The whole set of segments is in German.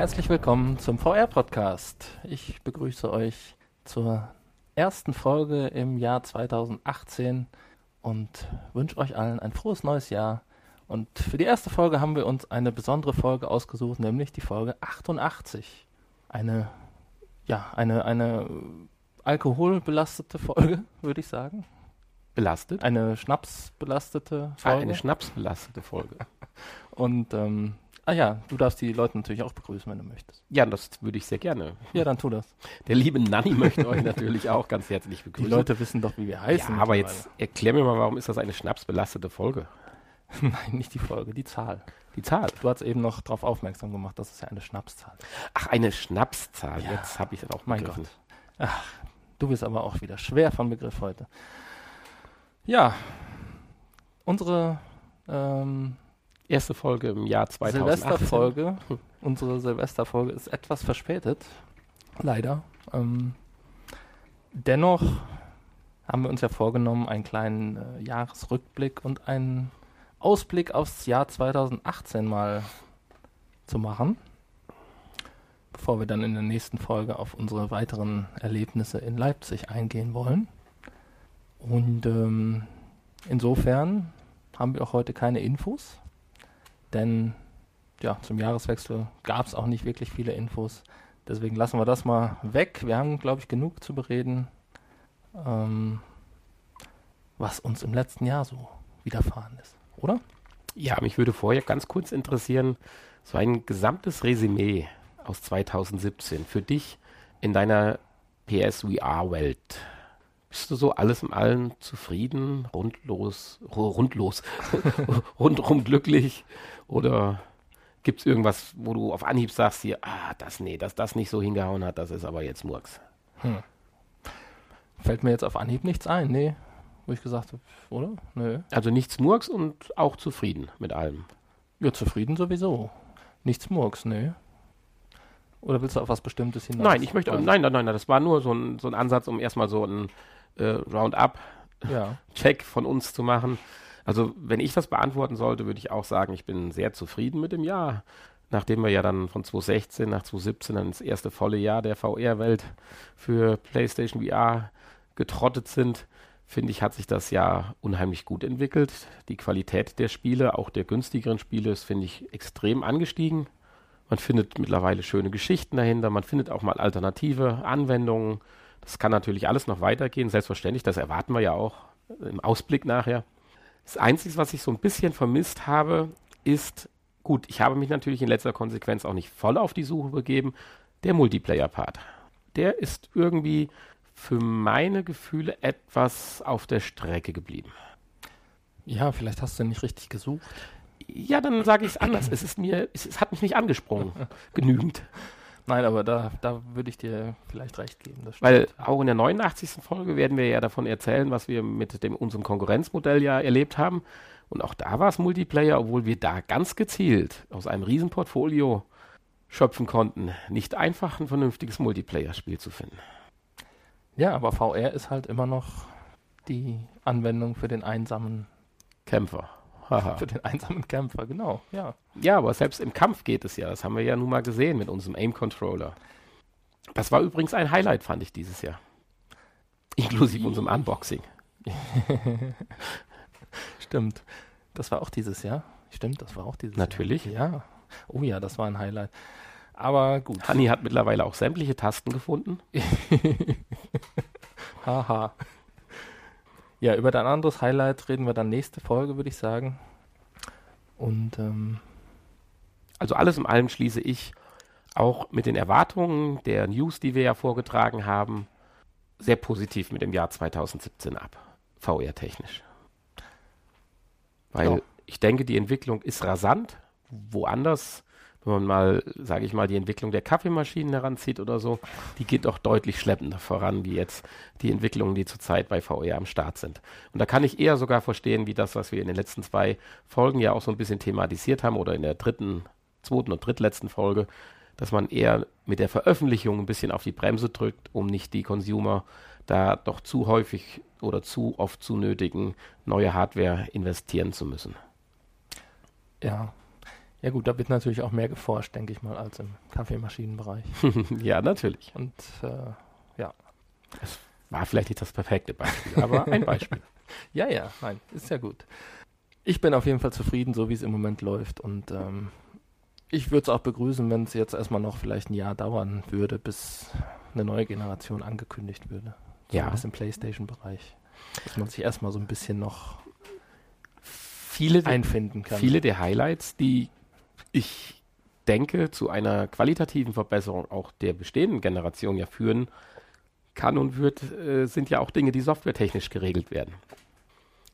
Herzlich willkommen zum VR-Podcast. Ich begrüße euch zur ersten Folge im Jahr 2018 und wünsche euch allen ein frohes neues Jahr. Und für die erste Folge haben wir uns eine besondere Folge ausgesucht, nämlich die Folge 88. Eine, ja, eine, eine alkoholbelastete Folge, würde ich sagen. Belastet? Eine schnapsbelastete Ah, Folge. eine schnapsbelastete Folge. Und, ähm, ah ja, du darfst die Leute natürlich auch begrüßen, wenn du möchtest. Ja, das würde ich sehr gerne. Ja, dann tu das. Der liebe Nanni möchte euch natürlich auch ganz herzlich Die begrüßen. Leute wissen doch, wie wir heißen. ja, aber jetzt erklär mir mal, warum ist das eine schnapsbelastete Folge? Nein, nicht die Folge, die Zahl. Die Zahl. Du hast eben noch darauf aufmerksam gemacht, dass es ja eine Schnapszahl ist. Ach, eine Schnapszahl. Ja. Jetzt habe ich das auch Mein begriffen. Du bist aber auch wieder schwer von Begriff heute. Ja, unsere ähm, Erste Folge im Jahr 2018. Silvesterfolge, unsere Silvesterfolge ist etwas verspätet, leider. Ähm, dennoch haben wir uns ja vorgenommen, einen kleinen äh, Jahresrückblick und einen Ausblick aufs Jahr 2018 mal zu machen, bevor wir dann in der nächsten Folge auf unsere weiteren Erlebnisse in Leipzig eingehen wollen. Und ähm, insofern haben wir auch heute keine Infos, denn ja, zum Jahreswechsel gab es auch nicht wirklich viele Infos. Deswegen lassen wir das mal weg. Wir haben, glaube ich, genug zu bereden, ähm, was uns im letzten Jahr so widerfahren ist, oder? Ja, mich würde vorher ganz kurz interessieren, so ein gesamtes Resümee aus 2017 für dich in deiner PSVR-Welt. Bist du so alles in allem zufrieden, rundlos, ru- rundlos, rundrum glücklich? Oder gibt es irgendwas, wo du auf Anhieb sagst, hier, ah, das, nee, dass das nicht so hingehauen hat, das ist aber jetzt Murks. Fällt mir jetzt auf Anhieb nichts ein, nee. Wo ich gesagt habe, oder? Nö. Also nichts Murks und auch zufrieden mit allem. Ja, zufrieden sowieso. Nichts Murks, nö. Oder willst du auf was Bestimmtes hinaus? Nein, ich möchte, Oder- nein, nein, nein, das war nur so ein, so ein Ansatz, um erstmal so ein äh, Roundup Ja. Check von uns zu machen. Also, wenn ich das beantworten sollte, würde ich auch sagen, ich bin sehr zufrieden mit dem Jahr. Nachdem wir ja dann von 2016 nach 2017 dann ins erste volle Jahr der VR-Welt für PlayStation VR getrottet sind, finde ich, hat sich das Jahr unheimlich gut entwickelt. Die Qualität der Spiele, auch der günstigeren Spiele, ist, finde ich, extrem angestiegen. Man findet mittlerweile schöne Geschichten dahinter, man findet auch mal alternative Anwendungen. Das kann natürlich alles noch weitergehen, selbstverständlich, das erwarten wir ja auch im Ausblick nachher. Das Einzige, was ich so ein bisschen vermisst habe, ist, gut, ich habe mich natürlich in letzter Konsequenz auch nicht voll auf die Suche begeben, der Multiplayer-Part. Der ist irgendwie für meine Gefühle etwas auf der Strecke geblieben. Ja, vielleicht hast du nicht richtig gesucht. Ja, dann sage ich es anders. Es ist mir, es, es hat mich nicht angesprungen. Genügend. Nein, aber da, da würde ich dir vielleicht recht geben. Weil auch in der 89. Folge werden wir ja davon erzählen, was wir mit dem, unserem Konkurrenzmodell ja erlebt haben. Und auch da war es Multiplayer, obwohl wir da ganz gezielt aus einem Riesenportfolio schöpfen konnten, nicht einfach ein vernünftiges Multiplayer-Spiel zu finden. Ja, aber VR ist halt immer noch die Anwendung für den einsamen, Kämpfer. Haha. für den einsamen Kämpfer, genau, ja. Ja, aber selbst im Kampf geht es ja. Das haben wir ja nun mal gesehen mit unserem Aim-Controller. Das war übrigens ein Highlight, fand ich dieses Jahr. Inklusive unserem Unboxing. Stimmt. Das war auch dieses Jahr. Stimmt, das war auch dieses Natürlich. Jahr. Ja. Oh ja, das war ein Highlight. Aber gut. Hanni hat mittlerweile auch sämtliche Tasten gefunden. Haha. Ja, über dein anderes Highlight reden wir dann nächste Folge, würde ich sagen. Und ähm, Also alles in allem schließe ich auch mit den Erwartungen der News, die wir ja vorgetragen haben, sehr positiv mit dem Jahr 2017 ab, VR-technisch. Weil Ja. ich denke, die Entwicklung ist rasant. Woanders, wenn man mal, sage ich mal, die Entwicklung der Kaffeemaschinen heranzieht oder so, die geht doch deutlich schleppender voran, wie jetzt die Entwicklungen, die zurzeit bei VR am Start sind. Und da kann ich eher sogar verstehen, wie das, was wir in den letzten zwei Folgen ja auch so ein bisschen thematisiert haben oder in der dritten, zweiten und drittletzten Folge, dass man eher mit der Veröffentlichung ein bisschen auf die Bremse drückt, um nicht die Consumer da doch zu häufig oder zu oft zu nötigen neue Hardware investieren zu müssen. ja. Ja gut, da wird natürlich auch mehr geforscht, denke ich mal, als im Kaffeemaschinenbereich. ja, natürlich. Und äh, ja. Es war vielleicht nicht das perfekte Beispiel, aber ein Beispiel. ja, ja, nein, ist ja gut. Ich bin auf jeden Fall zufrieden, so wie es im Moment läuft. Und ähm, ich würde es auch begrüßen, wenn es jetzt erstmal noch vielleicht ein Jahr dauern würde, bis eine neue Generation angekündigt würde. Zumindest ja. im PlayStation-Bereich. Dass man sich erstmal so ein bisschen noch viele einfinden kann. Viele der Highlights, die ich denke, zu einer qualitativen Verbesserung auch der bestehenden Generation ja führen kann und wird, äh, sind ja auch Dinge, die softwaretechnisch geregelt werden.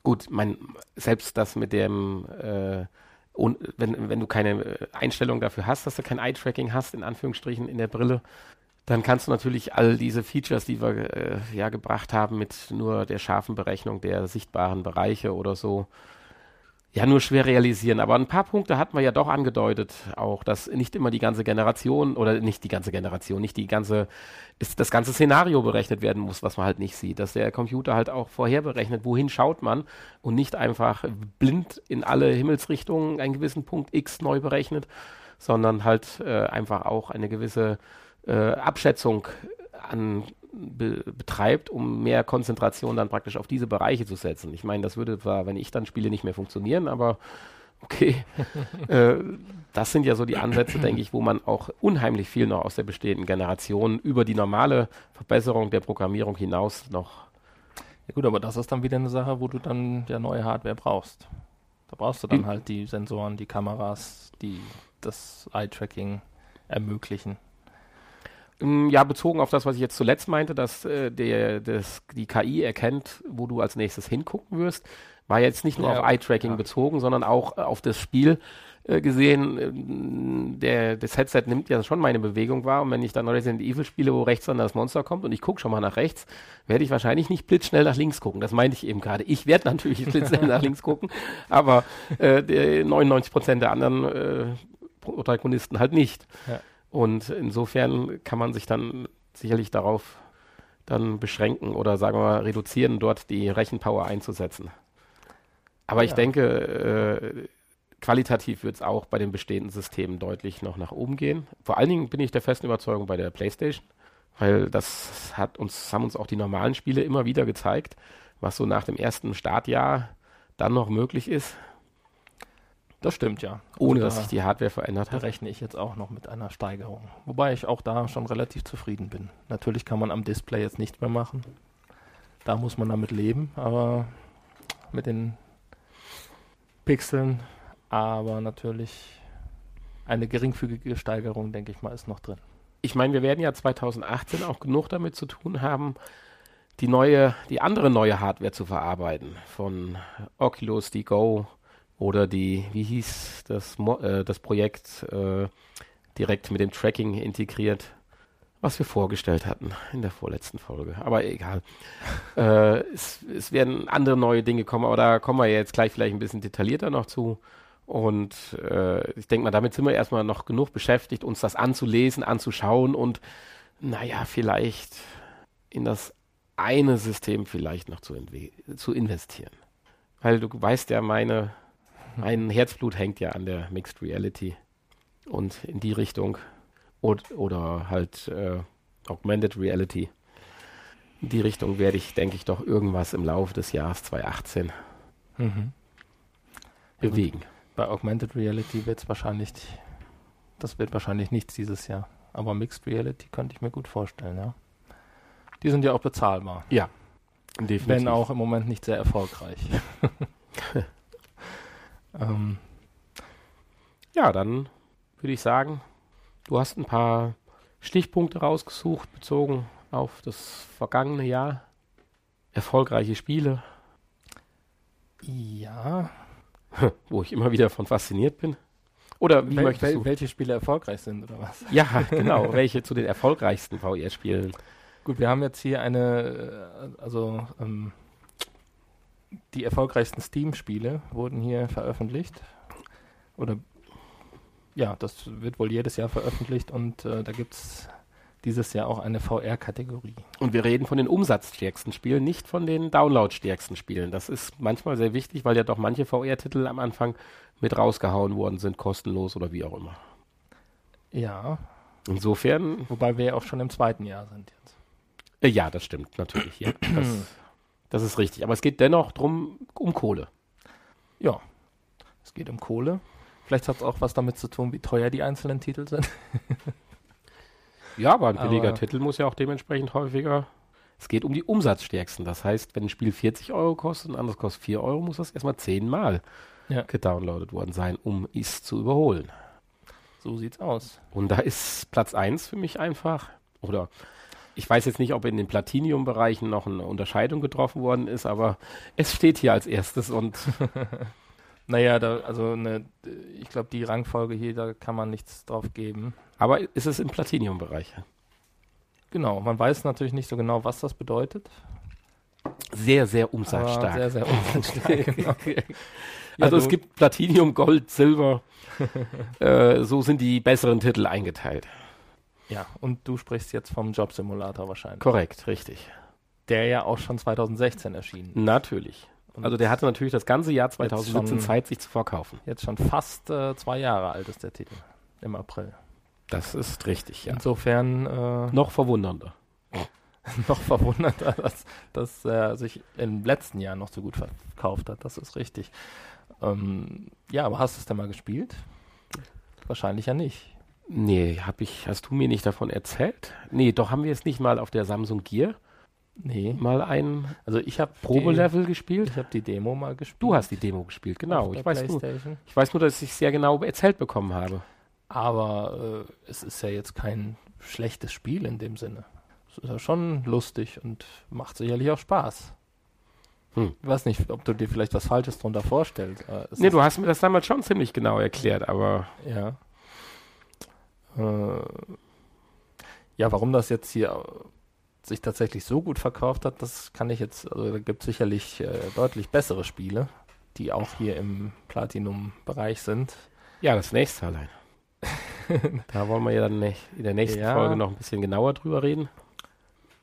Gut, mein, selbst das mit dem, äh, und wenn, wenn du keine äh, Einstellung dafür hast, dass du kein Eye-Tracking hast, in Anführungsstrichen, in der Brille, dann kannst du natürlich all diese Features, die wir äh, ja gebracht haben, mit nur der scharfen Berechnung der sichtbaren Bereiche oder so, ja, nur schwer realisieren. Aber ein paar Punkte hat man ja doch angedeutet, auch, dass nicht immer die ganze Generation oder nicht die ganze Generation, nicht die ganze, ist das ganze Szenario berechnet werden muss, was man halt nicht sieht. Dass der Computer halt auch vorher berechnet, wohin schaut man und nicht einfach blind in alle Himmelsrichtungen einen gewissen Punkt X neu berechnet, sondern halt äh, einfach auch eine gewisse äh, Abschätzung an be betreibt, um mehr Konzentration dann praktisch auf diese Bereiche zu setzen. Ich meine, das würde zwar, wenn ich dann spiele, nicht mehr funktionieren, aber okay. äh, das sind ja so die Ansätze, denke ich, wo man auch unheimlich viel noch aus der bestehenden Generation über die normale Verbesserung der Programmierung hinaus noch. Ja gut, aber das ist dann wieder eine Sache, wo du dann ja neue Hardware brauchst. Da brauchst du dann hm. halt die Sensoren, die Kameras, die das Eye-Tracking ermöglichen. Mm, ja, bezogen auf das, was ich jetzt zuletzt meinte, dass äh, der, das, die KI erkennt, wo du als nächstes hingucken wirst, war jetzt nicht nur ja, auf Eye-Tracking ja. bezogen, sondern auch äh, auf das Spiel äh, gesehen. Äh, der, das Headset nimmt ja schon meine Bewegung wahr und wenn ich dann Resident Evil spiele, wo rechts dann das Monster kommt und ich gucke schon mal nach rechts, werde ich wahrscheinlich nicht blitzschnell nach links gucken. Das meinte ich eben gerade. Ich werde natürlich blitzschnell nach links gucken, aber äh, 99 Prozent der anderen äh, Protagonisten halt nicht. Ja. Und insofern kann man sich dann sicherlich darauf dann beschränken oder sagen wir mal reduzieren, dort die Rechenpower einzusetzen. Aber ja. ich denke, äh, qualitativ wird es auch bei den bestehenden Systemen deutlich noch nach oben gehen. Vor allen Dingen bin ich der festen Überzeugung bei der PlayStation, weil das hat uns, haben uns auch die normalen Spiele immer wieder gezeigt, was so nach dem ersten Startjahr dann noch möglich ist. Das stimmt, ja. Ohne dass sich die Hardware verändert hat. rechne ich jetzt auch noch mit einer Steigerung. Wobei ich auch da schon relativ zufrieden bin. Natürlich kann man am Display jetzt nicht mehr machen. Da muss man damit leben, aber mit den Pixeln. Aber natürlich eine geringfügige Steigerung, denke ich mal, ist noch drin. Ich meine, wir werden ja 2018 auch genug damit zu tun haben, die neue, die andere neue Hardware zu verarbeiten. Von Oculus, die Go, oder die, wie hieß das, Mo äh, das Projekt äh, direkt mit dem Tracking integriert, was wir vorgestellt hatten in der vorletzten Folge. Aber egal. äh, es, es, werden andere neue Dinge kommen, aber da kommen wir jetzt gleich vielleicht ein bisschen detaillierter noch zu. Und äh, ich denke mal, damit sind wir erstmal noch genug beschäftigt, uns das anzulesen, anzuschauen und naja, vielleicht in das eine System vielleicht noch zu, zu investieren. Weil du weißt ja, meine mein Herzblut hängt ja an der Mixed Reality und in die Richtung und, oder halt äh, Augmented Reality. In die Richtung werde ich, denke ich, doch irgendwas im Laufe des Jahres 2018 mhm. bewegen. Bei Augmented Reality wird es wahrscheinlich, das wird wahrscheinlich nichts dieses Jahr. Aber Mixed Reality könnte ich mir gut vorstellen, ja. Die sind ja auch bezahlbar. Ja, definitiv. Wenn auch im Moment nicht sehr erfolgreich. Ähm, ja, dann würde ich sagen, du hast ein paar Stichpunkte rausgesucht, bezogen auf das vergangene Jahr. Erfolgreiche Spiele. Ja. Wo ich immer wieder von fasziniert bin. Oder wie Wel möchtest du? Welche Spiele erfolgreich sind, oder was? Ja, genau. welche zu den erfolgreichsten VR-Spielen? Gut, wir haben jetzt hier eine, äh, also ähm, die erfolgreichsten Steam-Spiele wurden hier veröffentlicht. Oder ja, das wird wohl jedes Jahr veröffentlicht und äh, da gibt es dieses Jahr auch eine VR-Kategorie. Und wir reden von den umsatzstärksten Spielen, nicht von den downloadstärksten Spielen. Das ist manchmal sehr wichtig, weil ja doch manche VR-Titel am Anfang mit rausgehauen worden sind, kostenlos oder wie auch immer. Ja. Insofern. Wobei wir ja auch schon im zweiten Jahr sind jetzt. Äh, ja, das stimmt, natürlich. Ja, das, das ist richtig. Aber es geht dennoch drum um Kohle. Ja. Es geht um Kohle. Vielleicht hat es auch was damit zu tun, wie teuer die einzelnen Titel sind. ja, aber ein billiger Aber- Titel muss ja auch dementsprechend häufiger. Es geht um die Umsatzstärksten. Das heißt, wenn ein Spiel 40 Euro kostet und ein anderes kostet 4 Euro, muss das erstmal 10 Mal Ja. gedownloadet worden sein, um es zu überholen. So sieht's aus. Und da ist Platz 1 für mich einfach, oder ich weiß jetzt nicht, ob in den Platinium-Bereichen noch eine Unterscheidung getroffen worden ist, aber es steht hier als erstes und Naja, da, also eine, ich glaube, die Rangfolge hier, da kann man nichts drauf geben. aber ist es im Platinium-Bereich? Genau, man weiß natürlich nicht so genau, was das bedeutet. Sehr, sehr umsatzstark. Sehr, sehr umsatzstark. genau. Ja, also es du- gibt Platinium, Gold, Silber. äh, so sind die besseren Titel eingeteilt. Ja, und du sprichst jetzt vom Jobsimulator wahrscheinlich. Korrekt, richtig. Der ja auch schon 2016 erschienen. Natürlich. Und Also der hatte natürlich das ganze Jahr 2017 schon- Zeit, sich zu verkaufen. jetzt schon fast äh, zwei Jahre alt ist der Titel. Im April. Das ist richtig, ja. Insofern äh, Noch verwundernder. noch verwunderter, dass, dass er sich im letzten Jahr noch so gut verkauft hat. Das ist richtig. Ähm, ja, aber hast du es denn mal gespielt? Wahrscheinlich ja nicht. Nee, hab ich, hast du mir nicht davon erzählt? Nee, doch haben wir es nicht mal auf der Samsung Gear Nee. mal ein Also ich habe Probelevel gespielt? Ich habe die Demo mal gespielt. Du hast die Demo gespielt, genau. Ich weiß, nur, ich weiß nur, dass ich sehr genau erzählt bekommen habe. Aber äh, es ist ja jetzt kein schlechtes Spiel in dem Sinne. Es ist ja schon lustig und macht sicherlich auch Spaß. Hm. Ich weiß nicht, ob du dir vielleicht was Falsches drunter vorstellst. Nee, du hast mir das damals schon ziemlich genau erklärt, aber Ja. Äh, ja, warum das jetzt hier sich tatsächlich so gut verkauft hat, das kann ich jetzt, also da gibt es sicherlich äh, deutlich bessere Spiele, die auch hier im Platinum-Bereich sind. ja, das nächste allein. da wollen wir ja dann in der nächsten Ja. Folge noch ein bisschen genauer drüber reden.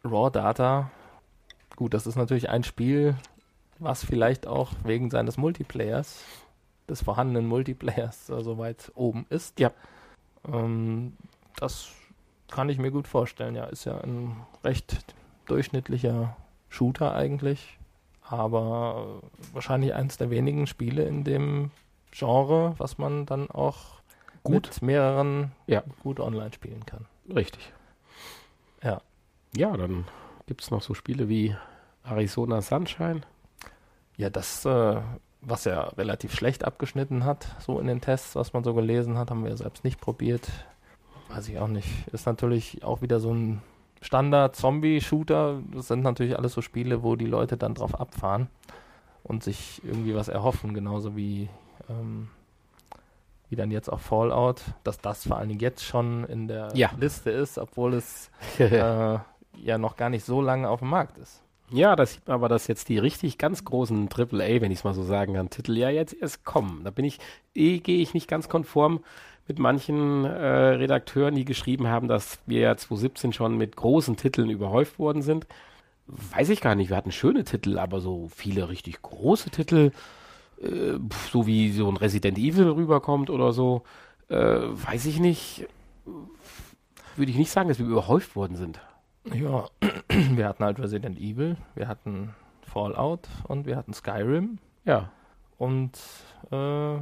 Raw Data, gut, das ist natürlich ein Spiel, was vielleicht auch wegen seines Multiplayers, des vorhandenen Multiplayers, äh, so weit oben ist. Ja. Ähm, das kann ich mir gut vorstellen, ja. Ist ja ein recht durchschnittlicher Shooter eigentlich, aber wahrscheinlich eines der wenigen Spiele in dem Genre, was man dann auch Gut. mit mehreren Ja. gut online spielen kann. Richtig. Ja. Ja, dann gibt es noch so Spiele wie Arizona Sunshine. Ja, das, äh, was ja relativ schlecht abgeschnitten hat, so in den Tests, was man so gelesen hat, haben wir selbst nicht probiert. Weiß ich auch nicht. Ist natürlich auch wieder so ein Standard-Zombie-Shooter. Das sind natürlich alles so Spiele, wo die Leute dann drauf abfahren und sich irgendwie was erhoffen, genauso wie, ähm, wie dann jetzt auch Fallout, dass das vor allen Dingen jetzt schon in der Ja. Liste ist, obwohl es äh, ja noch gar nicht so lange auf dem Markt ist. Ja, da sieht man aber, dass jetzt die richtig ganz großen AAA, wenn ich es mal so sagen kann, Titel ja jetzt erst kommen. Da bin ich, eh gehe ich nicht ganz konform mit manchen äh, Redakteuren, die geschrieben haben, dass wir ja 2017 schon mit großen Titeln überhäuft worden sind. Weiß ich gar nicht, wir hatten schöne Titel, aber so viele richtig große Titel, äh, so wie so ein Resident Evil rüberkommt oder so, äh, weiß ich nicht. Würde ich nicht sagen, dass wir überhäuft worden sind. Ja, wir hatten halt Resident Evil, wir hatten Fallout und wir hatten Skyrim. Ja. Und äh,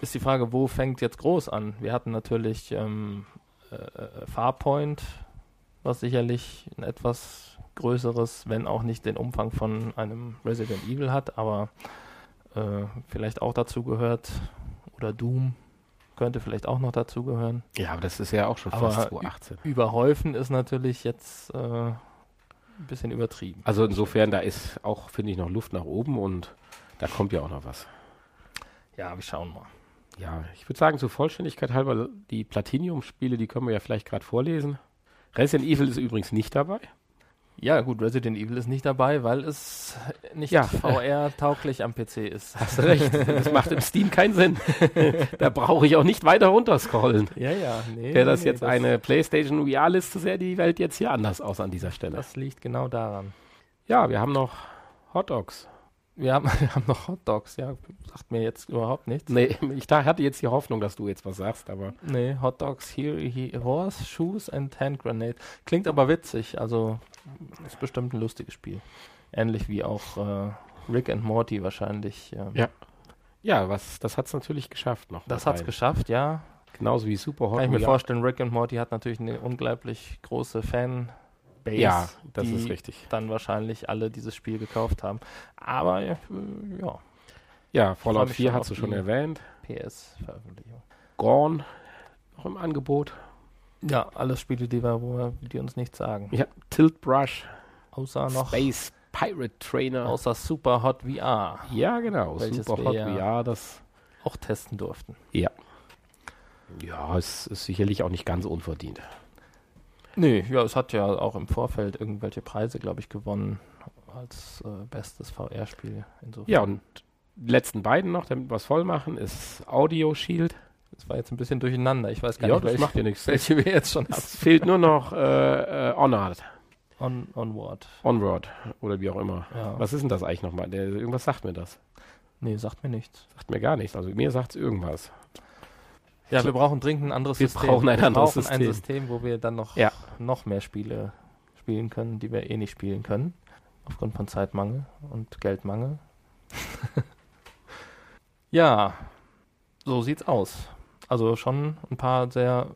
ist die Frage, wo fängt jetzt groß an? Wir hatten natürlich ähm, äh, äh, Farpoint, was sicherlich ein etwas größeres, wenn auch nicht den Umfang von einem Resident Evil hat, aber äh, vielleicht auch dazu gehört. Oder Doom könnte vielleicht auch noch dazu gehören. Ja, aber das ist ja auch schon Aber fast 2018. Überhäufen ist natürlich jetzt äh, ein bisschen übertrieben. Also insofern, da ist auch, finde ich, noch Luft nach oben und da kommt ja auch noch was. Ja, wir schauen mal. Ja, ich würde sagen, zur Vollständigkeit halber, die Platinium-Spiele, die können wir ja vielleicht gerade vorlesen. Resident Evil ist übrigens nicht dabei. Ja, gut, Resident Evil ist nicht dabei, weil es nicht Ja. VR-tauglich am PC ist. Hast recht. Das macht im Steam keinen Sinn. da brauche ich auch nicht weiter runterscrollen. Ja, ja, nee. Wäre das nee, jetzt eine PlayStation VR-Liste, sähe die Welt jetzt hier anders aus an dieser Stelle. Das liegt genau daran. Ja, wir haben noch Hot Dogs. Wir haben, wir haben noch Hot Dogs, ja, sagt mir jetzt überhaupt nichts. Nee, ich da hatte jetzt die Hoffnung, dass du jetzt was sagst, aber Nee, Hot Dogs, here, here, Horse, Shoes and Hand Grenade. Klingt aber witzig, also ist bestimmt ein lustiges Spiel. Ähnlich wie auch äh, Rick and Morty wahrscheinlich. Äh, Ja. ja, was, das hat es natürlich geschafft noch. Das hat's rein. geschafft, ja. Genauso wie Super Hot Kann ich mir vorstellen, Rick and Morty hat natürlich eine unglaublich große Fanbase. Ja, das die ist richtig. Dann wahrscheinlich alle dieses Spiel gekauft haben. Aber äh, ja, Ja, Fallout mich 4 schon hast du schon erwähnt. PS-Veröffentlichung. Gorn noch im Angebot. Ja, alles Spiele, die, wir, die uns nichts sagen. Ja, Tilt Brush, Außer noch, Space Pirate Trainer. außer Super Hot VR ja, genau. Super Hot VR, das auch testen durften. Ja. Ja, es ist sicherlich auch nicht ganz unverdient. Nee, ja, es hat ja auch im Vorfeld irgendwelche Preise, glaube ich, gewonnen als äh, bestes VR-Spiel. Insofern. Ja, und die letzten beiden noch, damit wir es voll machen, ist Audio Shield. Das war jetzt ein bisschen durcheinander. Ich weiß gar Ja, nicht, das welche, macht ja nichts. welche wir jetzt schon haben. Es fehlt nur noch äh, äh, Honored, On, onward. Onward oder wie auch immer. Ja. Was ist denn das eigentlich nochmal? Der, irgendwas sagt mir das. Nee, sagt mir nichts. Sagt mir gar nichts. Also mir sagt es irgendwas. Ja, wir brauchen dringend ein anderes Wir System. brauchen ein wir anderes brauchen ein System. System, wo wir dann noch, Ja. noch mehr Spiele spielen können, die wir eh nicht spielen können. Aufgrund von Zeitmangel und Geldmangel. ja, so sieht's aus. Also schon ein paar sehr,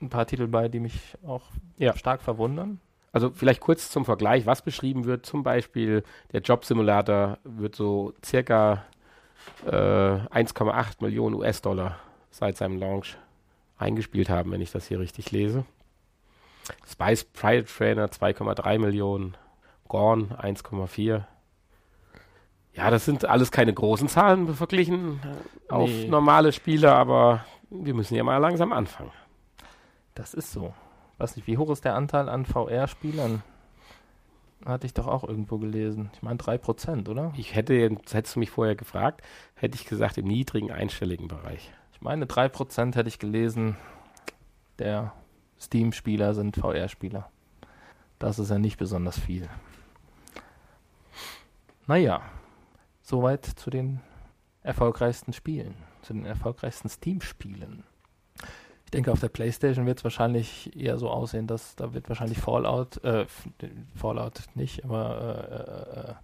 ein paar Titel bei, die mich auch Ja. stark verwundern. Also vielleicht kurz zum Vergleich, was beschrieben wird. Zum Beispiel der Job-Simulator wird so circa äh, 1,8 Millionen US-Dollar seit seinem Launch eingespielt haben, wenn ich das hier richtig lese. Spice Pride Trainer 2,3 Millionen, Gorn 1,4. Ja, das sind alles keine großen Zahlen verglichen äh, auf Nee. normale Spiele, aber wir müssen ja mal langsam anfangen. Das ist so. Weiß nicht, wie hoch ist der Anteil an VR-Spielern? Hatte ich doch auch irgendwo gelesen. Ich meine 3%, oder? Ich hätte, hättest du mich vorher gefragt, hätte ich gesagt im niedrigen einstelligen Bereich. Ich meine 3% hätte ich gelesen, der Steam-Spieler sind VR-Spieler. Das ist ja nicht besonders viel. Naja, soweit zu den erfolgreichsten Spielen, zu den erfolgreichsten Steam-Spielen. Ich denke, auf der Playstation wird es wahrscheinlich eher so aussehen, dass da wird wahrscheinlich Fallout, äh, Fallout nicht, aber äh, äh, äh,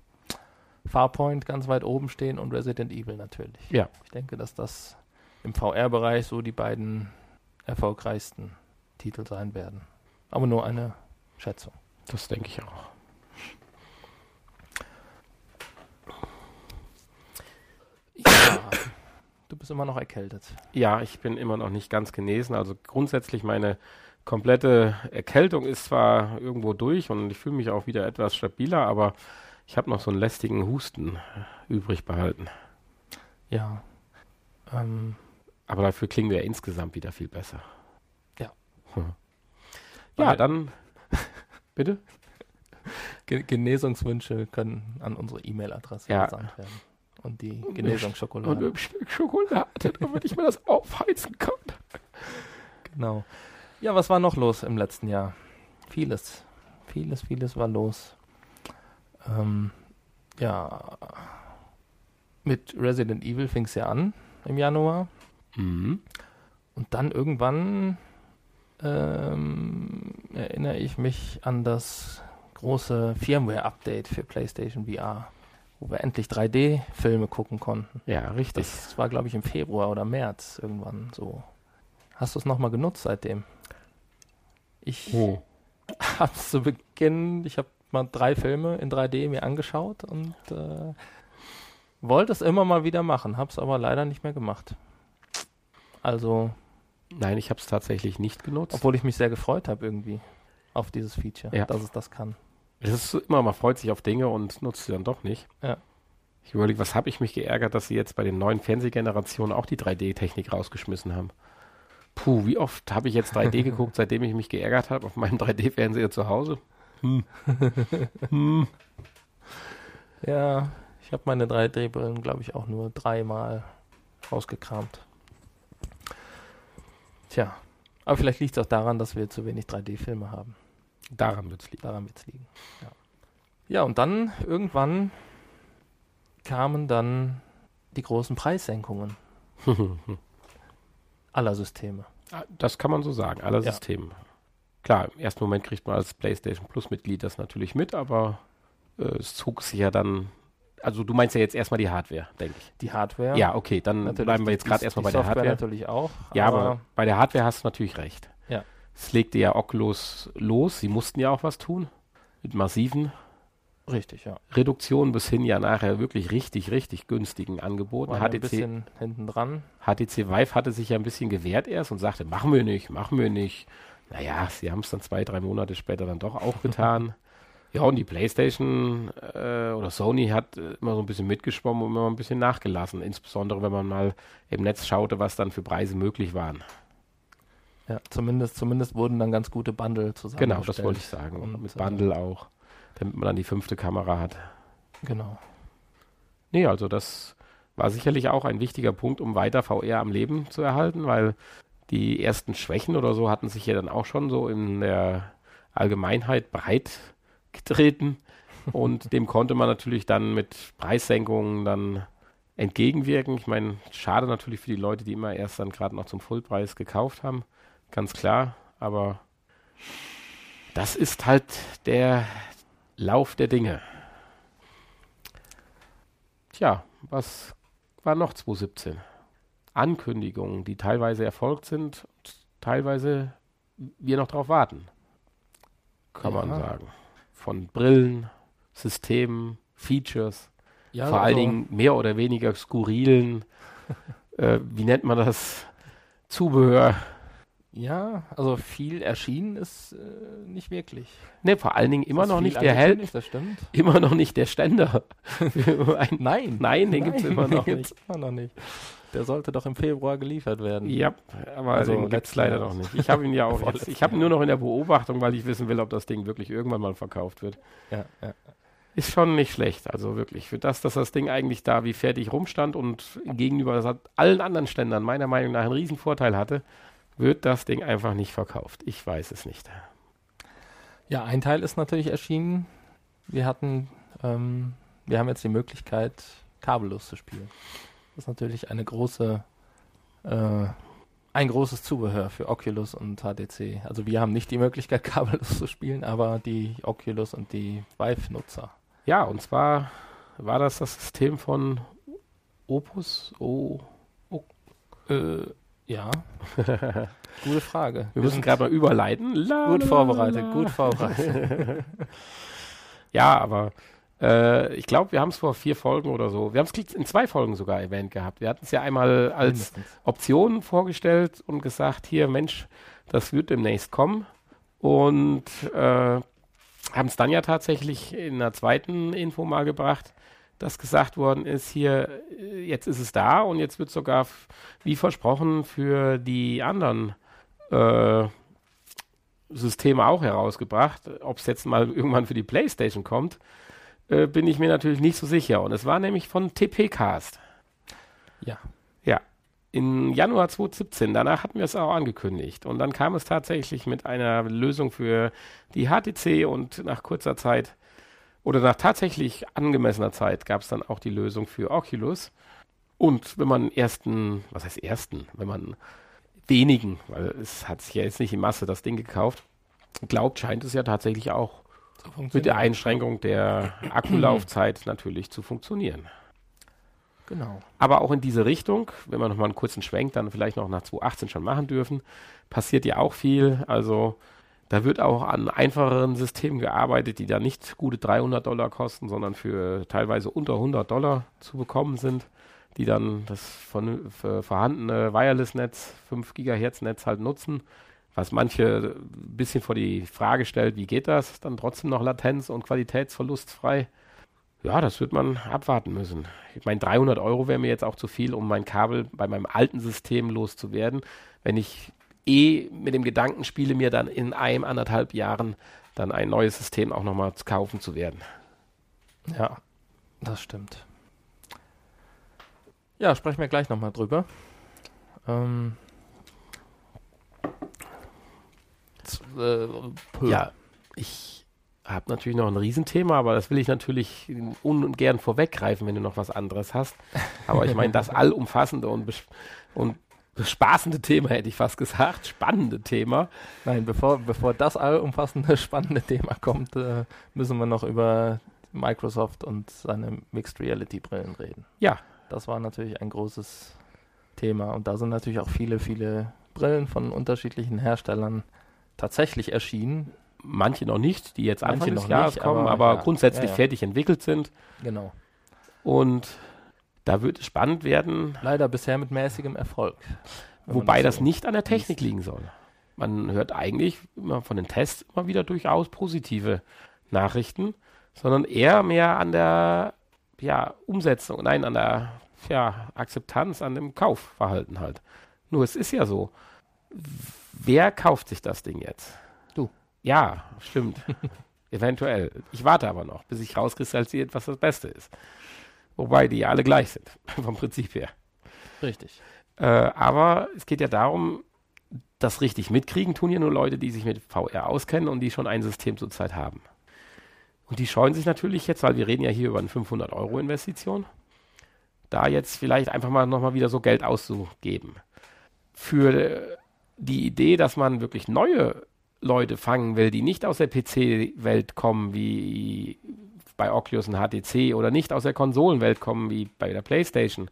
Farpoint ganz weit oben stehen und Resident Evil natürlich. Ja. Ich denke, dass das im VR-Bereich so die beiden erfolgreichsten Titel sein werden. Aber nur eine Schätzung. Das denke ich auch. Ja, du bist immer noch erkältet. Ja, ich bin immer noch nicht ganz genesen. Also grundsätzlich meine komplette Erkältung ist zwar irgendwo durch und ich fühle mich auch wieder etwas stabiler, aber ich habe noch so einen lästigen Husten übrig behalten. Ja. Ähm, Aber dafür klingen wir insgesamt wieder viel besser. Ja. Hm. Ja, Weil- dann bitte. Ge Genesungswünsche können an unsere E-Mail-Adresse Ja. gesandt werden. Und die Und Genesungsschokolade. ein Stück Schokolade, damit ich mir das aufheizen kann. Genau. Ja, was war noch los im letzten Jahr? Vieles. Vieles, vieles war los. Ähm, ja. Mit Resident Evil fing es ja an im Januar. Mhm. Und dann irgendwann ähm, erinnere ich mich an das große Firmware-Update für PlayStation VR, wo wir endlich 3D-Filme gucken konnten. Ja, richtig. Das war, glaube ich, im Februar oder März irgendwann so. Hast du es nochmal genutzt seitdem? Ich Oh. habe zu Beginn, ich habe mal drei Filme in 3D mir angeschaut und äh, wollte es immer mal wieder machen, habe es aber leider nicht mehr gemacht. Also Nein, ich habe es tatsächlich nicht genutzt. obwohl ich mich sehr gefreut habe irgendwie auf dieses Feature, Ja. dass es das kann. Es ist so immer, man freut sich auf Dinge und nutzt sie dann doch nicht. Ja. Ich überlege, was habe ich mich geärgert, dass sie jetzt bei den neuen Fernsehgenerationen auch die 3D-Technik rausgeschmissen haben. Puh, wie oft habe ich jetzt 3D geguckt, seitdem ich mich geärgert habe auf meinem 3D-Fernseher zu Hause? Hm. hm. Ja, ich habe meine 3D-Brillen, glaube ich, auch nur dreimal rausgekramt. Tja, aber vielleicht liegt es auch daran, dass wir zu wenig 3D-Filme haben. Daran wird es liegen. Daran wird's liegen. Ja. ja, und dann irgendwann kamen dann die großen Preissenkungen aller Systeme. Ah, das kann man so sagen, aller ja. Systeme. Klar, im ersten Moment kriegt man als PlayStation Plus-Mitglied das natürlich mit, aber äh, es zog sich ja dann. Also du meinst ja jetzt erstmal die Hardware, denke ich. Die Hardware? Ja, okay, dann natürlich bleiben wir jetzt gerade erstmal bei der Hardware. natürlich auch. Ja, aber, aber bei der Hardware hast du natürlich recht. Es legte ja Oculus los, sie mussten ja auch was tun. Mit massiven Richtig, ja. Reduktionen bis hin ja nachher wirklich richtig, richtig günstigen Angeboten. War HTC, ein bisschen hinten dran. HTC Vive hatte sich ja ein bisschen gewehrt erst und sagte, machen wir nicht, machen wir nicht. Naja, sie haben es dann zwei, drei Monate später dann doch auch getan. ja, und die PlayStation äh, oder Sony hat äh, immer so ein bisschen mitgeschwommen und immer ein bisschen nachgelassen. Insbesondere, wenn man mal im Netz schaute, was dann für Preise möglich waren. Ja, zumindest, zumindest wurden dann ganz gute Bundle zusammen. Genau, das wollte ich sagen. Und mit Bundle äh, auch, damit man dann die fünfte Kamera hat. Genau. Nee, also das war sicherlich auch ein wichtiger Punkt, um weiter VR am Leben zu erhalten, weil die ersten Schwächen oder so hatten sich ja dann auch schon so in der Allgemeinheit breit getreten. Und dem konnte man natürlich dann mit Preissenkungen dann entgegenwirken. Ich meine, schade natürlich für die Leute, die immer erst dann gerade noch zum Fullpreis gekauft haben ganz klar, aber das ist halt der Lauf der Dinge. Tja, was war noch 2017? Ankündigungen, die teilweise erfolgt sind, teilweise wir noch darauf warten. Kann ja. man sagen. Von Brillen, Systemen, Features, ja, vor also allen Dingen mehr oder weniger skurrilen, äh, wie nennt man das, Zubehör ja, also viel erschienen ist äh, nicht wirklich. Ne, vor allen Dingen immer noch nicht der Held. Das stimmt. Immer noch nicht der Ständer. nein. Nein, den gibt es immer noch nicht. immer noch nicht. Der sollte doch im Februar geliefert werden. Ja, aber also den gibt es leider noch nicht. Ich habe ihn ja auch jetzt, ich habe ihn nur noch in der Beobachtung, weil ich wissen will, ob das Ding wirklich irgendwann mal verkauft wird. Ja, ja. Ist schon nicht schlecht, also wirklich. Für das, dass das Ding eigentlich da wie fertig rumstand und gegenüber allen anderen Ständern meiner Meinung nach einen riesen Vorteil hatte, wird das Ding einfach nicht verkauft. Ich weiß es nicht. Ja, ein Teil ist natürlich erschienen. Wir hatten, ähm, wir haben jetzt die Möglichkeit, kabellos zu spielen. Das ist natürlich eine große, äh, ein großes Zubehör für Oculus und HTC. Also wir haben nicht die Möglichkeit, kabellos zu spielen, aber die Oculus und die Vive-Nutzer. Ja, und zwar war das das System von Opus. Oh, oh äh, ja. Gute Frage. Wir, Wir müssen gerade mal überleiten. La, gut vorbereitet, gut vorbereitet. ja, aber äh, ich glaube, wir haben es vor vier Folgen oder so. Wir haben es in zwei Folgen sogar erwähnt gehabt. Wir hatten es ja einmal als. Option vorgestellt und gesagt, hier, Mensch, das wird demnächst kommen. Und äh, haben es dann ja tatsächlich in einer zweiten Info mal gebracht dass gesagt worden ist, hier, äh, jetzt ist es da und jetzt wird sogar, wie versprochen, für die anderen äh, Systeme auch herausgebracht. Ob es jetzt mal irgendwann für die PlayStation kommt, äh, bin ich mir natürlich nicht so sicher. Und es war nämlich von TP-Cast. Ja. Ja. Im Januar 2017, danach hatten wir es auch angekündigt. Und dann kam es tatsächlich mit einer Lösung für die HTC und nach kurzer Zeit oder nach tatsächlich angemessener Zeit gab es dann auch die Lösung für Oculus. Und wenn man ersten, was heißt ersten, wenn man wenigen, weil es hat sich ja jetzt nicht in Masse das Ding gekauft, glaubt, scheint es ja tatsächlich auch so mit der Einschränkung der Akkulaufzeit natürlich zu funktionieren. Genau. Aber auch in diese Richtung, wenn wir nochmal einen kurzen Schwenk dann vielleicht noch nach 2018 schon machen dürfen, passiert ja auch viel. Also da wird auch an einfacheren Systemen gearbeitet, die da nicht gute 300 Dollar kosten, sondern für teilweise unter 100 Dollar zu bekommen sind, die dann das von, vorhandene Wireless-Netz, 5 Gigahertz-Netz halt nutzen, was manche ein bisschen vor die Frage stellt, wie geht das? Dann trotzdem noch Latenz und Qualitätsverlustfrei. Ja, das wird man abwarten müssen. Ich meine, 300 Euro wäre mir jetzt auch zu viel, um mein Kabel bei meinem alten System loszuwerden. Wenn ich eh mit dem Gedanken spiele, mir dann in einem, anderthalb Jahren dann ein neues System auch nochmal kaufen zu werden. Ja, das stimmt. Ja, sprechen wir gleich nochmal drüber. Ähm, äh, ja, ich habe natürlich noch ein Riesenthema, aber das will ich natürlich ungern vorweggreifen, wenn du noch was anderes hast. Aber ich meine, das allumfassende und, und bespaßende Thema, hätte ich fast gesagt, spannende Thema. Nein, bevor, bevor das allumfassende, spannende Thema kommt, äh, müssen wir noch über Microsoft und seine Mixed Reality Brillen reden. Ja. Das war natürlich ein großes Thema und da sind natürlich auch viele, viele Brillen von unterschiedlichen Herstellern tatsächlich erschienen. Manche noch nicht, die jetzt Manche Anfang des Jahres nicht, kommen, aber, aber ja, grundsätzlich ja, ja. fertig entwickelt sind. Genau. Und da wird es spannend werden. Leider bisher mit mäßigem Erfolg. Wobei das, so das nicht an der Technik liegen soll. Man hört eigentlich immer von den Tests immer wieder durchaus positive Nachrichten, sondern eher mehr an der ja, Umsetzung, nein, an der ja, Akzeptanz, an dem Kaufverhalten halt. Nur es ist ja so, wer kauft sich das Ding jetzt? Du. Ja, stimmt. Eventuell. Ich warte aber noch, bis ich rauskristallisiert, was das Beste ist. Wobei die ja alle gleich sind, vom Prinzip her. Richtig. Äh, aber es geht ja darum, das richtig mitkriegen tun ja nur Leute, die sich mit VR auskennen und die schon ein System zurzeit haben. Und die scheuen sich natürlich jetzt, weil wir reden ja hier über eine 500 Euro Investition, da jetzt vielleicht einfach mal nochmal wieder so Geld auszugeben. Für die Idee, dass man wirklich neue Leute fangen will, die nicht aus der PC-Welt kommen, wie bei Oculus und HTC, oder nicht aus der Konsolenwelt kommen, wie bei der PlayStation,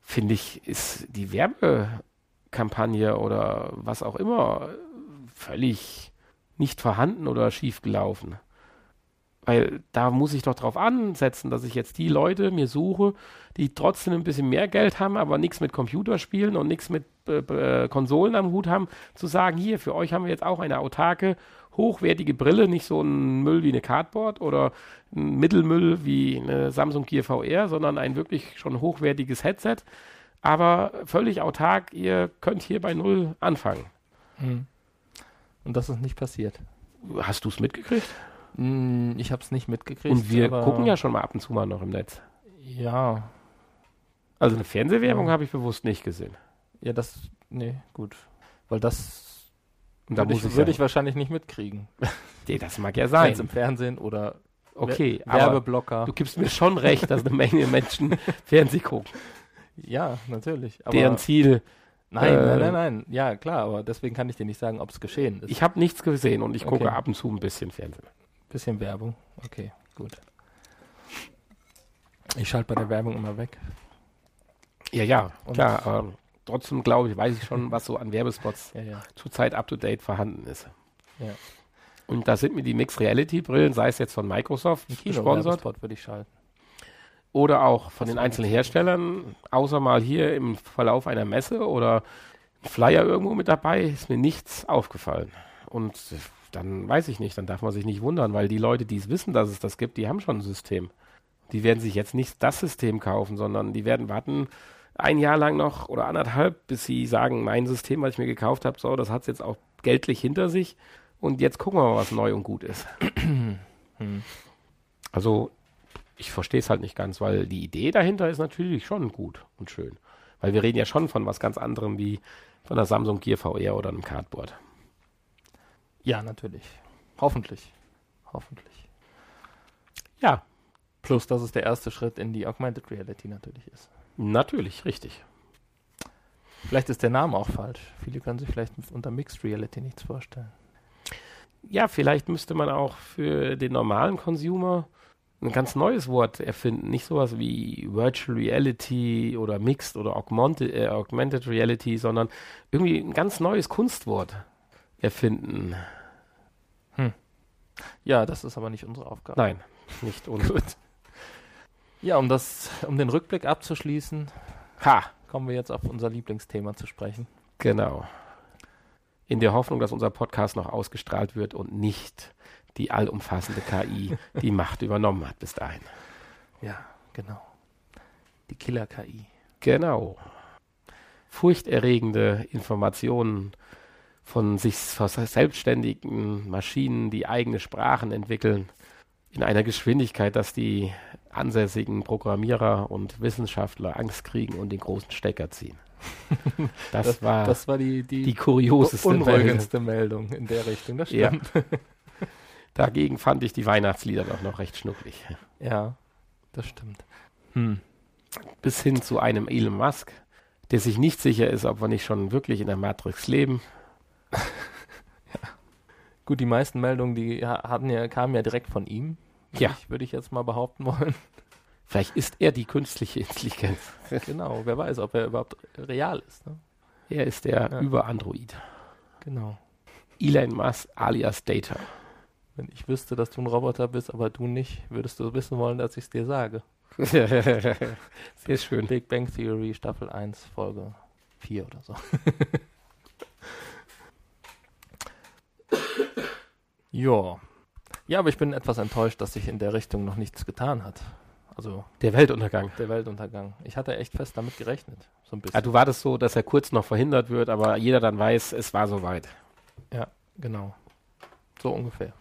finde ich, ist die Werbekampagne oder was auch immer völlig nicht vorhanden oder schief gelaufen. Weil da muss ich doch drauf ansetzen, dass ich jetzt die Leute mir suche, die trotzdem ein bisschen mehr Geld haben, aber nichts mit Computerspielen und nichts mit äh, äh, Konsolen am Hut haben, zu sagen, hier, für euch haben wir jetzt auch eine autarke, hochwertige Brille, nicht so ein Müll wie eine Cardboard oder ein Mittelmüll wie eine Samsung Gear VR, sondern ein wirklich schon hochwertiges Headset, aber völlig autark, ihr könnt hier bei Null anfangen. Hm. Und das ist nicht passiert. Hast du es mitgekriegt? Hm, ich habe es nicht mitgekriegt. Und wir gucken ja schon mal ab und zu mal noch im Netz. Ja. Also eine Fernsehwerbung ja. habe ich bewusst nicht gesehen. Ja, das, nee, gut. Weil das und da würde ich, würd ich wahrscheinlich nicht mitkriegen. Nee, das mag ja sein. im Fernsehen oder okay, Werbeblocker. Du gibst mir schon recht, dass eine Menge Menschen Fernsehen gucken. Ja, natürlich. Deren Ziel. Nein, äh, nein, nein, nein. Ja, klar, aber deswegen kann ich dir nicht sagen, ob es geschehen ist. Ich habe nichts gesehen und ich okay. gucke ab und zu ein bisschen Fernsehen. Bisschen Werbung. Okay, gut. Ich schalte bei der Werbung immer weg. Ja, ja, und klar. Aber trotzdem glaube ich, weiß ich schon, was so an Werbespots ja, ja. zurzeit up to date vorhanden ist. Ja. Und da sind mir die Mixed Reality Brillen, sei es jetzt von Microsoft gesponsert. würde ich schalten. Oder auch von den einzelnen Herstellern, außer mal hier im Verlauf einer Messe oder ein Flyer irgendwo mit dabei, ist mir nichts aufgefallen. Und dann weiß ich nicht, dann darf man sich nicht wundern, weil die Leute, die es wissen, dass es das gibt, die haben schon ein System. Die werden sich jetzt nicht das System kaufen, sondern die werden warten ein Jahr lang noch oder anderthalb, bis sie sagen, mein System, was ich mir gekauft habe, so, das hat es jetzt auch geldlich hinter sich und jetzt gucken wir mal, was neu und gut ist. hm. Also ich verstehe es halt nicht ganz, weil die Idee dahinter ist natürlich schon gut und schön. Weil wir reden ja schon von was ganz anderem wie von der Samsung Gear VR oder einem Cardboard. Ja, natürlich. Hoffentlich. Hoffentlich. Ja. Plus, dass es der erste Schritt in die Augmented Reality natürlich ist. Natürlich, richtig. Vielleicht ist der Name auch falsch. Viele können sich vielleicht unter Mixed Reality nichts vorstellen. Ja, vielleicht müsste man auch für den normalen Consumer ein ganz neues Wort erfinden. Nicht sowas wie Virtual Reality oder Mixed oder Augmented, äh, Augmented Reality, sondern irgendwie ein ganz neues Kunstwort erfinden. Hm. Ja, das ist aber nicht unsere Aufgabe. Nein, nicht unsere. Ja, um das, um den Rückblick abzuschließen, ha, kommen wir jetzt auf unser Lieblingsthema zu sprechen. Genau. In der Hoffnung, dass unser Podcast noch ausgestrahlt wird und nicht die allumfassende KI die Macht übernommen hat bis dahin. Ja, genau. Die Killer-KI. Genau. Furchterregende Informationen von sich selbstständigen Maschinen, die eigene Sprachen entwickeln, in einer Geschwindigkeit, dass die ansässigen Programmierer und Wissenschaftler Angst kriegen und den großen Stecker ziehen. Das, das war, das war die, die, die kurioseste unruhigendste Meldung. Meldung in der Richtung. Das stimmt. Ja. Dagegen fand ich die Weihnachtslieder doch noch recht schnucklig. Ja, das stimmt. Hm. Bis hin zu einem Elon Musk, der sich nicht sicher ist, ob wir nicht schon wirklich in der Matrix leben. ja. Gut, die meisten Meldungen, die hatten ja, kamen ja direkt von ihm. Ja. Ich, würde ich jetzt mal behaupten wollen. Vielleicht ist er die künstliche Intelligenz. genau, wer weiß, ob er überhaupt real ist. Ne? Er ist der ja. Über-Android. Genau. Elon Musk alias Data. Wenn ich wüsste, dass du ein Roboter bist, aber du nicht, würdest du wissen wollen, dass ich es dir sage. Sehr schön. Big Bang Theory, Staffel 1, Folge 4 oder so. ja. Ja, aber ich bin etwas enttäuscht, dass sich in der Richtung noch nichts getan hat. Also der Weltuntergang. Der Weltuntergang. Ich hatte echt fest damit gerechnet, so ein bisschen. Ja, du wartest so, dass er kurz noch verhindert wird, aber jeder dann weiß, es war soweit. Ja, genau. So ungefähr.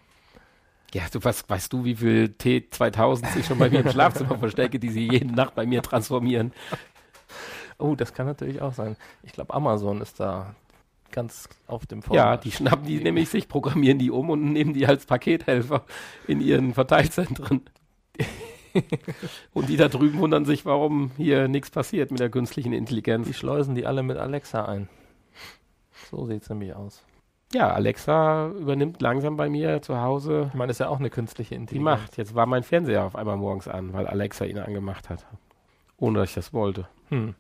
Ja, du was, weißt du, wie viel T2000 ich schon bei mir im Schlafzimmer verstecke, die sie jede Nacht bei mir transformieren? Oh, das kann natürlich auch sein. Ich glaube, Amazon ist da ganz auf dem Vormarsch. Ja, die schnappen die nämlich sich, programmieren die um und nehmen die als Pakethelfer in ihren Verteilzentren. und die da drüben wundern sich, warum hier nichts passiert mit der künstlichen Intelligenz. Die schleusen die alle mit Alexa ein. So sieht es nämlich aus. Ja, Alexa übernimmt langsam bei mir zu Hause. Ich meine, das ist ja auch eine künstliche Intelligenz. Die macht. Jetzt war mein Fernseher auf einmal morgens an, weil Alexa ihn angemacht hat. Ohne dass ich das wollte. Hm.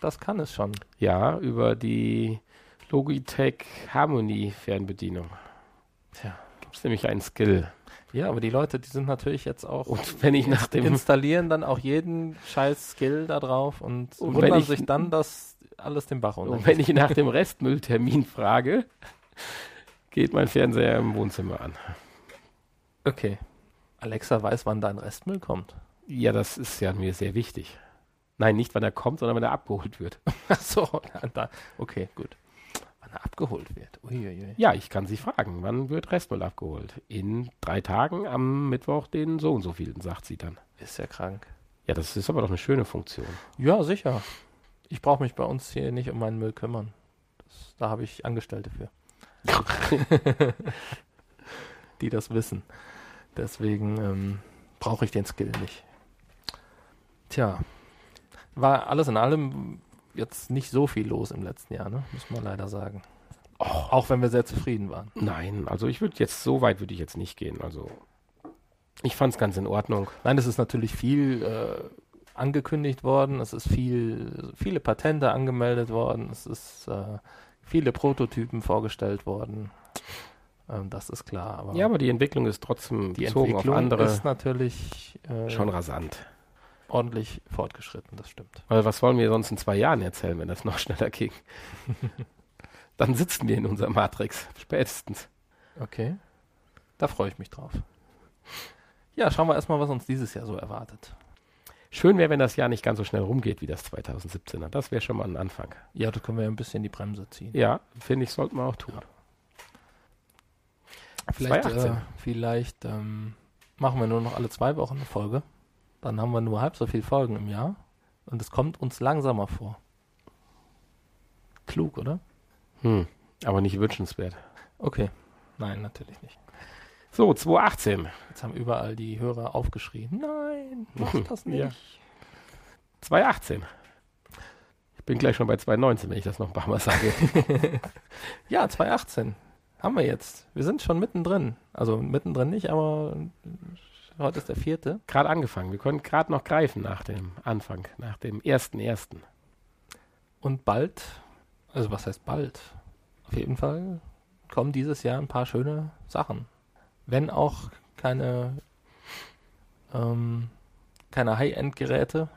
Das kann es schon. Ja, über die Logitech Harmony Fernbedienung. Tja. Gibt es nämlich einen Skill. Ja, aber die Leute, die sind natürlich jetzt auch. Und wenn ich nach dem. Installieren dann auch jeden scheiß Skill da drauf und, und wundern ich, sich dann, dass alles den Bach runtergeht. Und wenn ich nach dem Restmülltermin frage, geht mein Fernseher im Wohnzimmer an. Okay. Alexa weiß, wann dein Restmüll kommt. Ja, das ist ja mir sehr wichtig. Nein, nicht wann er kommt, sondern wenn er abgeholt wird. Ach so, okay, gut. Wann er abgeholt wird. Uiuiui. Ja, ich kann Sie fragen, wann wird Restmüll abgeholt? In drei Tagen am Mittwoch den so und so vielen, sagt sie dann. Ist ja krank. Ja, das ist aber doch eine schöne Funktion. Ja, sicher. Ich brauche mich bei uns hier nicht um meinen Müll kümmern. Das, da habe ich Angestellte für. die das wissen. Deswegen ähm, brauche ich den Skill nicht. Tja, war alles in allem jetzt nicht so viel los im letzten Jahr, ne? muss man leider sagen. Oh. Auch wenn wir sehr zufrieden waren. Nein, also ich würde jetzt, so weit würde ich jetzt nicht gehen. Also ich fand es ganz in Ordnung. Nein, es ist natürlich viel äh, angekündigt worden, es ist viel, viele Patente angemeldet worden, es ist äh, viele Prototypen vorgestellt worden. Ähm, das ist klar. Aber ja, aber die Entwicklung ist trotzdem die Entwicklung auf andere ist natürlich äh, schon rasant. Ordentlich fortgeschritten, das stimmt. Weil was wollen wir sonst in zwei Jahren erzählen, wenn das noch schneller ging? Dann sitzen wir in unserer Matrix, spätestens. Okay. Da freue ich mich drauf. Ja, schauen wir erstmal, was uns dieses Jahr so erwartet. Schön wäre, wenn das Jahr nicht ganz so schnell rumgeht wie das 2017er. Das wäre schon mal ein Anfang. Ja, da können wir ja ein bisschen die Bremse ziehen. Ja, finde ich, sollten wir auch tun. Ja. Vielleicht, äh, vielleicht ähm, machen wir nur noch alle zwei Wochen eine Folge. Dann haben wir nur halb so viele Folgen im Jahr. Und es kommt uns langsamer vor. Klug, oder? Hm, aber nicht wünschenswert. Okay. Nein, natürlich nicht. So, 2018. Jetzt haben überall die Hörer aufgeschrien. Nein, mach das nicht. Ja. 2018. Ich bin gleich schon bei 2019, wenn ich das noch ein paar Mal sage. ja, 2018. Haben wir jetzt. Wir sind schon mittendrin. Also mittendrin nicht, aber heute ist der vierte. Gerade angefangen. Wir können gerade noch greifen nach dem Anfang, nach dem ersten ersten. Und bald, also was heißt bald? Auf jeden Fall kommen dieses Jahr ein paar schöne Sachen wenn auch keine, ähm, keine High-End-Geräte,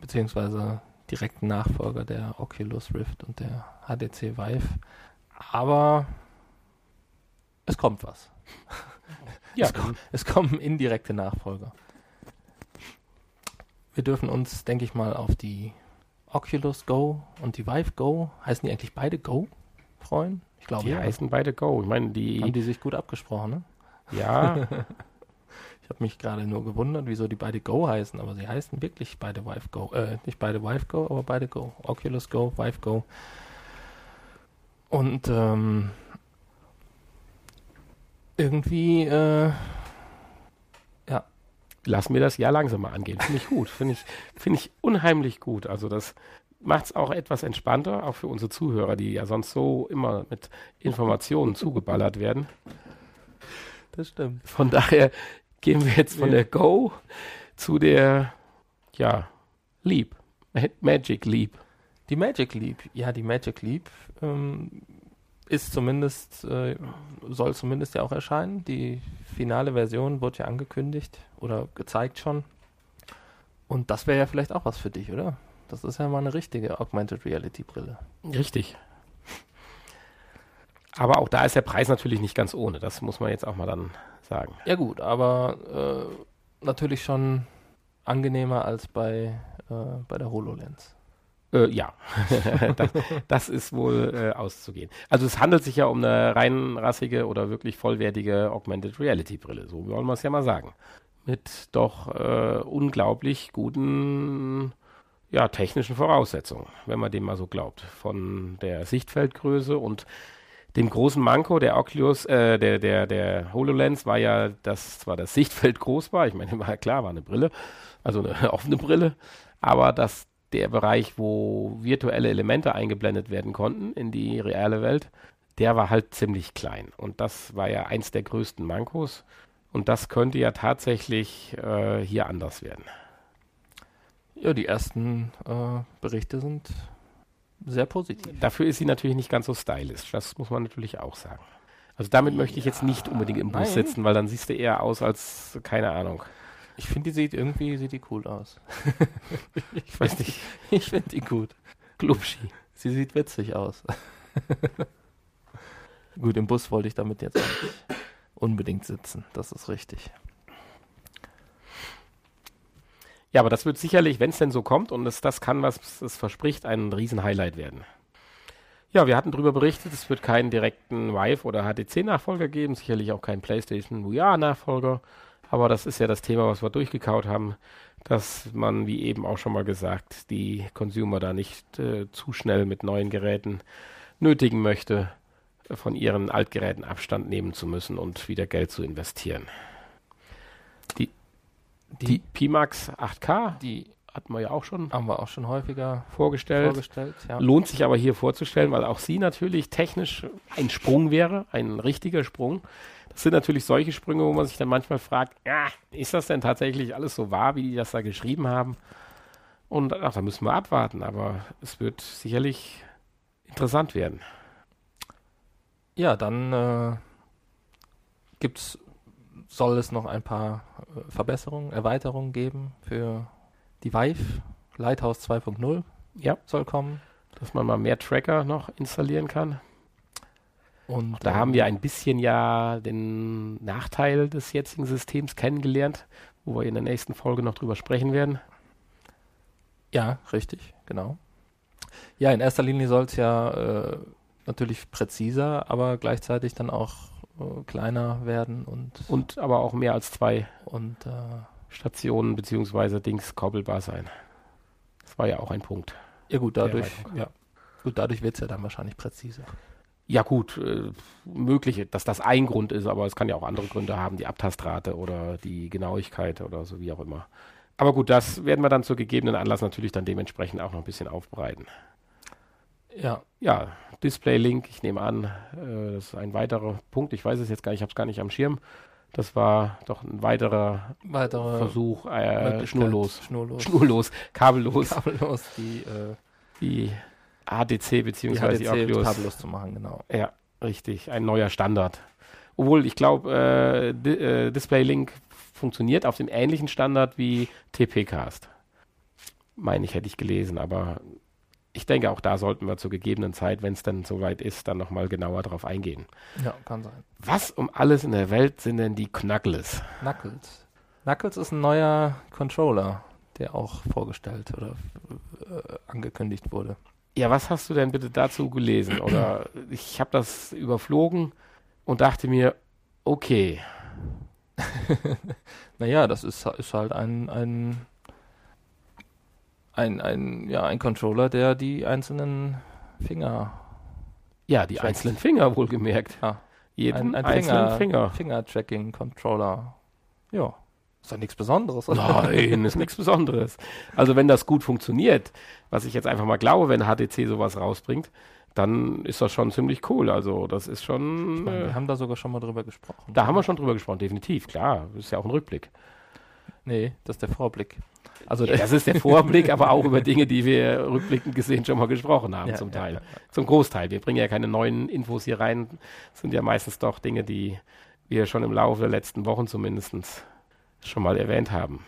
beziehungsweise direkten Nachfolger der Oculus Rift und der HTC Vive. Aber es kommt was. Ja, es, kom es kommen indirekte Nachfolger. Wir dürfen uns, denke ich mal, auf die Oculus Go und die Vive Go, heißen die eigentlich beide Go? freuen? Ich glaube, die ja. heißen beide Go. Ich meine, die haben die sich gut abgesprochen, ne? Ja. ich habe mich gerade nur gewundert, wieso die beide Go heißen, aber sie heißen wirklich beide Vive Go. Äh, nicht beide Vive Go, aber beide Go. Oculus Go, Vive Go. Und ähm, irgendwie, äh, ja. Lass mir das Jahr langsamer angehen. Finde ich gut. Finde ich, finde ich unheimlich gut. Also das macht es auch etwas entspannter, auch für unsere Zuhörer, die ja sonst so immer mit Informationen zugeballert werden. Das stimmt. Von daher gehen wir jetzt von der Go zu der, ja, Leap. Magic Leap. Die Magic Leap, ja, die Magic Leap ähm, ist zumindest, äh, soll zumindest ja auch erscheinen. Die finale Version wurde ja angekündigt oder gezeigt schon. Und das wäre ja vielleicht auch was für dich, oder? Das ist ja mal eine richtige Augmented Reality Brille. Richtig. Aber auch da ist der Preis natürlich nicht ganz ohne. Das muss man jetzt auch mal dann sagen. Ja gut, aber äh, natürlich schon angenehmer als bei, äh, bei der HoloLens. Äh, ja, das, das, ist wohl äh, auszugehen. Also es handelt sich ja um eine reinrassige oder wirklich vollwertige Augmented Reality Brille, so wollen wir es ja mal sagen. Mit doch äh, unglaublich guten ja, technischen Voraussetzungen, wenn man dem mal so glaubt. Von der Sichtfeldgröße und dem großen Manko der Oculus, äh, der, der, der HoloLens war ja, dass zwar das Sichtfeld groß war, ich meine, war klar, war eine Brille, also eine offene Brille, aber dass der Bereich, wo virtuelle Elemente eingeblendet werden konnten in die reale Welt, der war halt ziemlich klein. Und das war ja eins der größten Mankos. Und das könnte ja tatsächlich äh, hier anders werden. Ja, die ersten äh, Berichte sind sehr positiv. Dafür ist sie natürlich nicht ganz so stylisch. Das muss man natürlich auch sagen. Also damit möchte ich jetzt nicht unbedingt im Bus nein. sitzen, weil dann siehst du eher aus als, keine Ahnung. Ich finde, die sieht irgendwie sieht die cool aus. ich weiß nicht. Ich finde die gut. Glubschi. Sie sieht witzig aus. gut, im Bus wollte ich damit jetzt nicht unbedingt sitzen. Das ist richtig. Ja, aber das wird sicherlich, wenn es denn so kommt und es das kann, was es verspricht, ein Riesenhighlight werden. Ja, wir hatten darüber berichtet, es wird keinen direkten Vive oder HTC-Nachfolger geben, sicherlich auch keinen PlayStation VR-Nachfolger. Aber das ist ja das Thema, was wir durchgekaut haben, dass man, wie eben auch schon mal gesagt, die Consumer da nicht äh, zu schnell mit neuen Geräten nötigen möchte, von ihren Altgeräten Abstand nehmen zu müssen und wieder Geld zu investieren. Die die, die Pimax 8K, die hatten wir ja auch schon. Haben wir auch schon häufiger vorgestellt. vorgestellt ja. Lohnt sich aber hier vorzustellen, weil auch sie natürlich technisch ein Sprung wäre, ein richtiger Sprung. Das sind natürlich solche Sprünge, wo man sich dann manchmal fragt, ja, ist das denn tatsächlich alles so wahr, wie die das da geschrieben haben? Und ach, da müssen wir abwarten, aber es wird sicherlich interessant werden. Ja, dann äh, gibt es soll es noch ein paar äh, Verbesserungen, Erweiterungen geben für die Vive. Lighthouse 2.0 ja. soll kommen. Dass man mal mehr Tracker noch installieren kann. Und da haben wir ein bisschen ja den Nachteil des jetzigen Systems kennengelernt, wo wir in der nächsten Folge noch drüber sprechen werden. Ja, richtig, genau. Ja, in erster Linie soll es ja äh, natürlich präziser, aber gleichzeitig dann auch äh, kleiner werden und und aber auch mehr als zwei und äh, Stationen beziehungsweise Dings koppelbar sein. Das war ja auch ein Punkt. Ja gut, dadurch ja. Gut, dadurch wird es ja dann wahrscheinlich präziser. Ja gut, äh, möglich, dass das ein Grund ist, aber es kann ja auch andere Gründe haben, die Abtastrate oder die Genauigkeit oder so wie auch immer. Aber gut, das werden wir dann zur gegebenen Anlass natürlich dann dementsprechend auch noch ein bisschen aufbereiten. Ja. Ja, Display-Link, ich nehme an, äh, das ist ein weiterer Punkt. Ich weiß es jetzt gar nicht, ich habe es gar nicht am Schirm. Das war doch ein weiterer Weitere Versuch, äh, schnurlos. Schnurlos. Schnurlos, kabellos. Kabellos, die, äh, die ADC bzw. die, die Oculus. kabellos zu machen, genau. Ja, richtig, ein neuer Standard. Obwohl, ich glaube, äh, äh, Display-Link funktioniert auf dem ähnlichen Standard wie TP-Cast. Meine ich, hätte ich gelesen, aber ich denke, auch da sollten wir zur gegebenen Zeit, wenn es dann soweit ist, dann nochmal genauer drauf eingehen. Ja, kann sein. Was um alles in der Welt sind denn die Knuckles? Knuckles. Knuckles ist ein neuer Controller, der auch vorgestellt oder äh, angekündigt wurde. Ja, was hast du denn bitte dazu gelesen? Oder ich habe das überflogen und dachte mir, okay. naja, das ist, ist halt ein, ein, ein, ein, ja, ein Controller, der die einzelnen Finger. Ja, die einzelnen Finger wohlgemerkt. Ja. Jeden ein, ein einzelnen Finger. Finger-Tracking-Controller. Ja. Ist doch nichts Besonderes, oder? Nein, ist nichts Besonderes. Also wenn das gut funktioniert, was ich jetzt einfach mal glaube, wenn HTC sowas rausbringt, dann ist das schon ziemlich cool. Also das ist schon. Ich meine, wir haben da sogar schon mal drüber gesprochen. Da haben wir schon drüber gesprochen, definitiv, klar. Das ist ja auch ein Rückblick. Nee, das ist der Vorblick. Also ja, das ist der Vorblick, aber auch über Dinge, die wir rückblickend gesehen schon mal gesprochen haben, ja, zum Teil. Ja, zum Großteil. Wir bringen ja keine neuen Infos hier rein. Das sind ja meistens doch Dinge, die wir schon im Laufe der letzten Wochen zumindest schon mal erwähnt haben.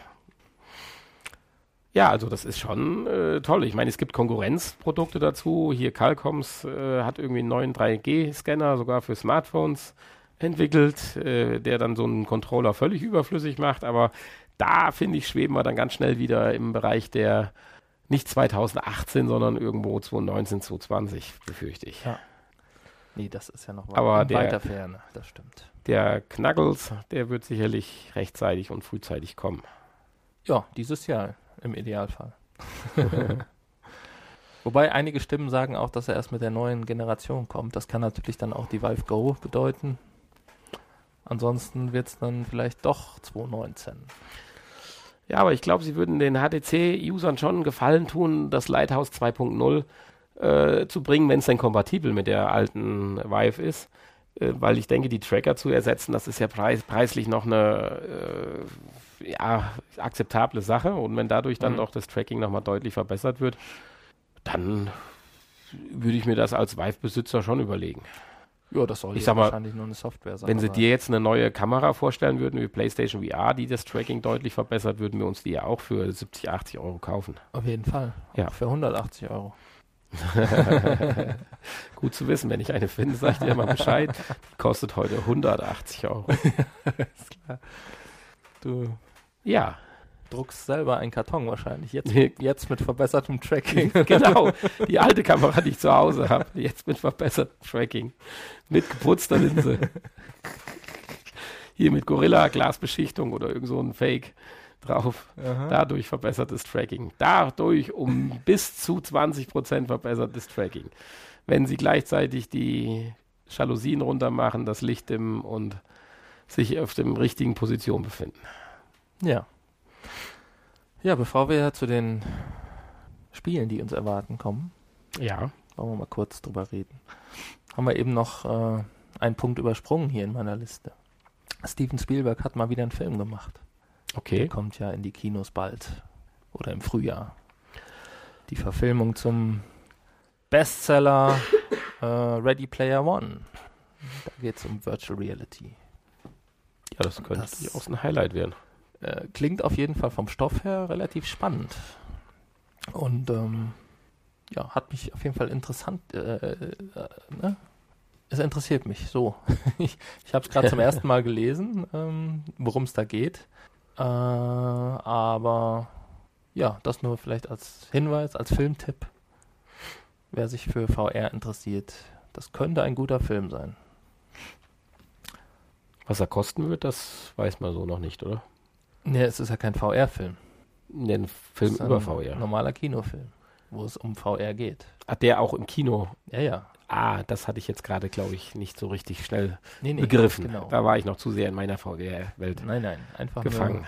Ja, also das ist schon äh, toll. Ich meine, es gibt Konkurrenzprodukte dazu. Hier Calcoms äh, hat irgendwie einen neuen 3G-Scanner sogar für Smartphones entwickelt, äh, der dann so einen Controller völlig überflüssig macht. Aber da finde ich, schweben wir dann ganz schnell wieder im Bereich der nicht 2018, sondern irgendwo 2019, 2020, befürchte ich. Ja. Nee, das ist ja noch Aber der, weiter Ferne, das stimmt. Der Knuggles, der wird sicherlich rechtzeitig und frühzeitig kommen. Ja, dieses Jahr im Idealfall. Wobei einige Stimmen sagen auch, dass er erst mit der neuen Generation kommt. Das kann natürlich dann auch die Valve Go bedeuten. Ansonsten wird es dann vielleicht doch 2019. Ja, aber ich glaube, sie würden den HTC-Usern schon einen Gefallen tun, das Lighthouse 2.0 äh, zu bringen, wenn es denn kompatibel mit der alten Vive ist. Äh, weil ich denke, die Tracker zu ersetzen, das ist ja preis preislich noch eine äh, ja, akzeptable Sache. Und wenn dadurch dann mhm. doch das Tracking nochmal deutlich verbessert wird, dann würde ich mir das als Vive-Besitzer schon überlegen. Ja, das soll ich sag mal, wahrscheinlich nur eine Software sein. Wenn sie dir jetzt eine neue Kamera vorstellen würden, wie PlayStation VR, die das Tracking deutlich verbessert, würden wir uns die ja auch für 70, 80 Euro kaufen. Auf jeden Fall. Ja. Auch für 180 Euro. Gut zu wissen, wenn ich eine finde, sag ich dir mal Bescheid. Die kostet heute 180 Euro. ist klar. Du. Ja druckst selber einen Karton wahrscheinlich. Jetzt, jetzt mit verbessertem Tracking. genau. Die alte Kamera, die ich zu Hause habe. Jetzt mit verbessertem Tracking. Mit geputzter Linse. Hier mit Gorilla-Glasbeschichtung oder irgend so ein Fake drauf. Aha. Dadurch verbessertes Tracking. Dadurch um bis zu 20% verbessertes Tracking. Wenn Sie gleichzeitig die Jalousien runter machen, das Licht dimmen und sich auf dem richtigen Position befinden. Ja. Ja, bevor wir zu den Spielen, die uns erwarten, kommen, ja. wollen wir mal kurz drüber reden. Haben wir eben noch äh, einen Punkt übersprungen hier in meiner Liste. Steven Spielberg hat mal wieder einen Film gemacht. Okay. Der kommt ja in die Kinos bald oder im Frühjahr. Die Verfilmung zum Bestseller äh, Ready Player One. Da geht es um Virtual Reality. Ja, das könnte das auch ein Highlight werden. Äh, klingt auf jeden Fall vom Stoff her relativ spannend. Und ähm, ja, hat mich auf jeden Fall interessant. Äh, äh, ne? Es interessiert mich so. ich ich habe es gerade zum ersten Mal gelesen, ähm, worum es da geht. Äh, aber ja, das nur vielleicht als Hinweis, als Filmtipp. Wer sich für VR interessiert, das könnte ein guter Film sein. Was er kosten wird, das weiß man so noch nicht, oder? Nee, es ist ja kein VR-Film. Nee, ein Film über VR. Normaler Kinofilm, wo es um VR geht. Hat der auch im Kino? Ja, ja. Ah, das hatte ich jetzt gerade, glaube ich, nicht so richtig schnell nee, nee, begriffen. Genau. Da war ich noch zu sehr in meiner VR-Welt Nein, nein, einfach gefangen. Nur,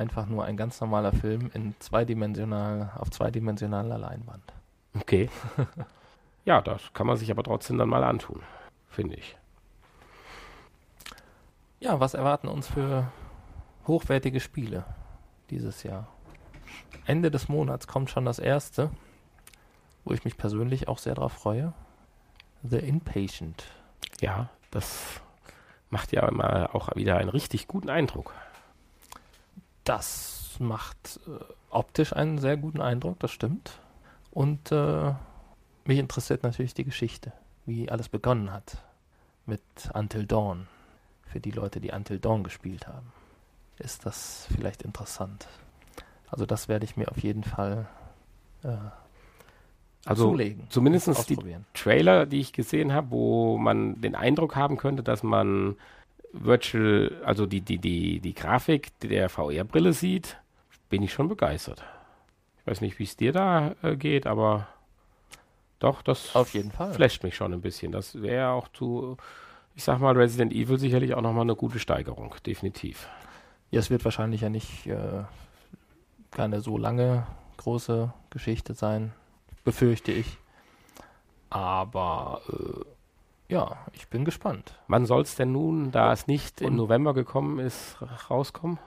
einfach nur ein ganz normaler Film in zweidimensional, auf zweidimensionaler Leinwand. Okay. ja, das kann man sich aber trotzdem dann mal antun, finde ich. Ja, was erwarten uns für hochwertige Spiele dieses Jahr. Ende des Monats kommt schon das erste, wo ich mich persönlich auch sehr darauf freue. The Inpatient. Ja, das macht ja immer auch wieder einen richtig guten Eindruck. Das macht äh, optisch einen sehr guten Eindruck, das stimmt. Und äh, mich interessiert natürlich die Geschichte, wie alles begonnen hat mit Until Dawn. Für die Leute, die Until Dawn gespielt haben ist das vielleicht interessant. Also das werde ich mir auf jeden Fall äh, Also zulegen. zumindest die. Trailer, die ich gesehen habe, wo man den Eindruck haben könnte, dass man Virtual, also die, die, die, die Grafik der VR-Brille sieht, bin ich schon begeistert. Ich weiß nicht, wie es dir da äh, geht, aber doch, das Auf jeden Fall. flasht mich schon ein bisschen. Das wäre auch zu, ich sag mal, Resident Evil sicherlich auch nochmal eine gute Steigerung, definitiv. Ja, es wird wahrscheinlich ja nicht äh, keine so lange große Geschichte sein, befürchte ich. Aber äh, ja, ich bin gespannt. Wann soll es denn nun, da es nicht im November gekommen ist, rauskommen?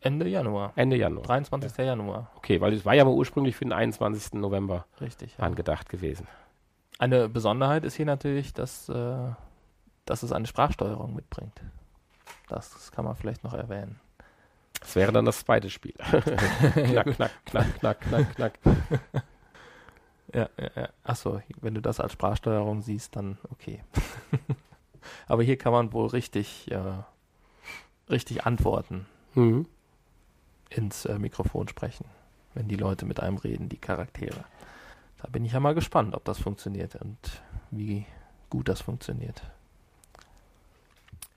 Ende Januar. Ende Januar. 23. Januar, Okay, weil es war ja mal ursprünglich für den 21. November richtig. Ja. angedacht gewesen. Eine Besonderheit ist hier natürlich, dass, äh, dass es eine Sprachsteuerung mitbringt. Das kann man vielleicht noch erwähnen. Das wäre dann das zweite Spiel. knack, knack, knack, knack, knack, knack. Ja, ja, ja. Achso, wenn du das als Sprachsteuerung siehst, dann okay. Aber hier kann man wohl richtig, äh, richtig antworten, Mhm. ins äh, Mikrofon sprechen, wenn die Leute mit einem reden, die Charaktere. Da bin ich ja mal gespannt, ob das funktioniert und wie gut das funktioniert.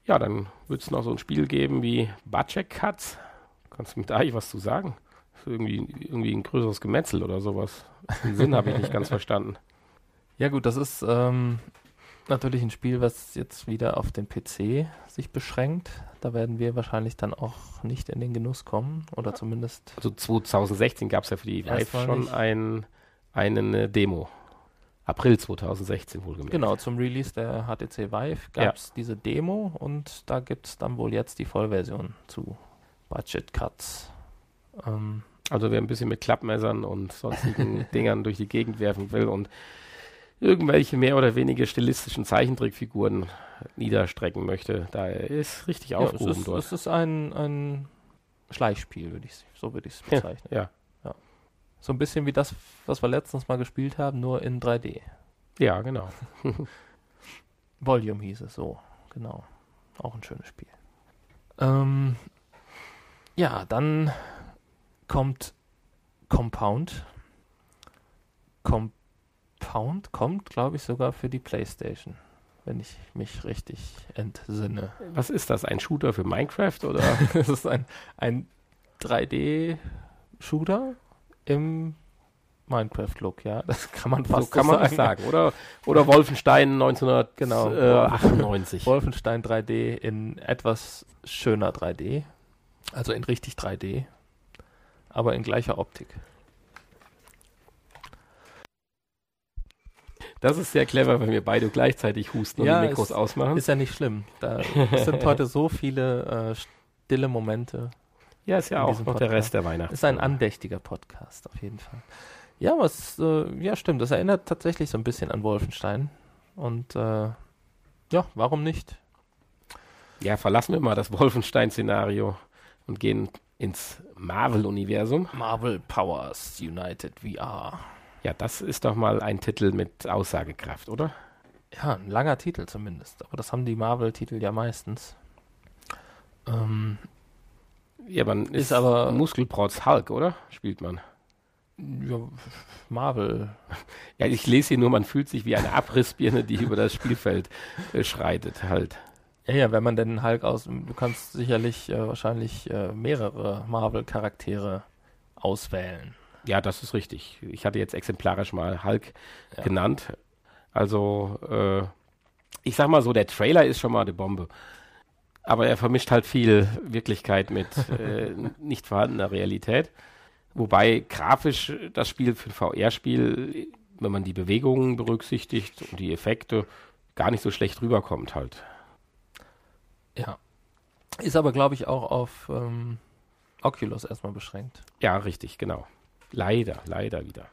Ja, dann wird es noch so ein Spiel geben wie Bacek Cuts. Kannst du mir da eigentlich was zu sagen? Irgendwie, irgendwie ein größeres Gemetzel oder sowas. Den Sinn habe ich nicht ganz verstanden. Ja gut, das ist ähm, natürlich ein Spiel, was jetzt wieder auf den PC sich beschränkt. Da werden wir wahrscheinlich dann auch nicht in den Genuss kommen oder zumindest Also 2016 gab es ja für die Vive schon ein, eine Demo. April 2016 wohlgemerkt. Genau, zum Release der HTC Vive gab es diese Demo und da gibt es dann wohl jetzt die Vollversion zu Budget Cuts. Ähm, Also wer ein bisschen mit Klappmessern und sonstigen Dingern durch die Gegend werfen will und irgendwelche mehr oder weniger stilistischen Zeichentrickfiguren niederstrecken möchte, da ist richtig ja, es, aufgehoben ist, dort. es ist ein, ein Schleichspiel, würde ich so würde ich es Ja, bezeichnen. ja. So ein bisschen wie das, was wir letztens mal gespielt haben, nur in 3D. Ja, genau. Volume hieß es so, genau. Auch ein schönes Spiel. Ähm, ja, dann kommt Compound. Compound kommt, glaube ich, sogar für die PlayStation, wenn ich mich richtig entsinne. Was ist das? Ein Shooter für Minecraft oder? Es ist ein, ein 3D-Shooter im Minecraft-Look, ja. Das kann man fast so kann man das sagen. Oder, oder Wolfenstein Genau. 1998. Wolfenstein 3D in etwas schöner 3D. Also in richtig 3D. Aber in gleicher Optik. Das ist sehr clever, wenn wir beide gleichzeitig husten und Ja, die Mikros es ausmachen. Ist ja nicht schlimm. Da sind heute so viele äh, stille Momente. ja, ist ja auch noch der. Rest der Weihnachten. Ist ein andächtiger Podcast, auf jeden Fall. Ja, was, äh, ja, stimmt. Das erinnert tatsächlich so ein bisschen an Wolfenstein. Und äh, ja, warum nicht? Ja, verlassen wir mal das Wolfenstein-Szenario und gehen ins Marvel-Universum. Marvel Powers United VR. Ja, das ist doch mal ein Titel mit Aussagekraft, oder? Ja, ein langer Titel zumindest. Aber das haben die Marvel-Titel ja meistens. Ähm, Ja, man ist, Ist aber- Muskelprotz Hulk, oder? Spielt man. ja, Marvel. Ja, ich lese hier nur, man fühlt sich wie eine Abrissbirne, die über das Spielfeld äh, schreitet, halt. Ja, ja, wenn man denn Hulk aus. Du kannst sicherlich äh, wahrscheinlich äh, mehrere Marvel-Charaktere auswählen. Ja, das ist richtig. Ich hatte jetzt exemplarisch mal Hulk Ja. genannt. Also, äh, ich sag mal so, der Trailer ist schon mal eine Bombe. Aber er vermischt halt viel Wirklichkeit mit äh, nicht vorhandener Realität. Wobei grafisch das Spiel für ein VR-Spiel, wenn man die Bewegungen berücksichtigt und die Effekte, gar nicht so schlecht rüberkommt halt. Ja. Ist aber, glaube ich, auch auf ähm, Oculus erstmal beschränkt. Ja, richtig, genau. Leider, leider wieder.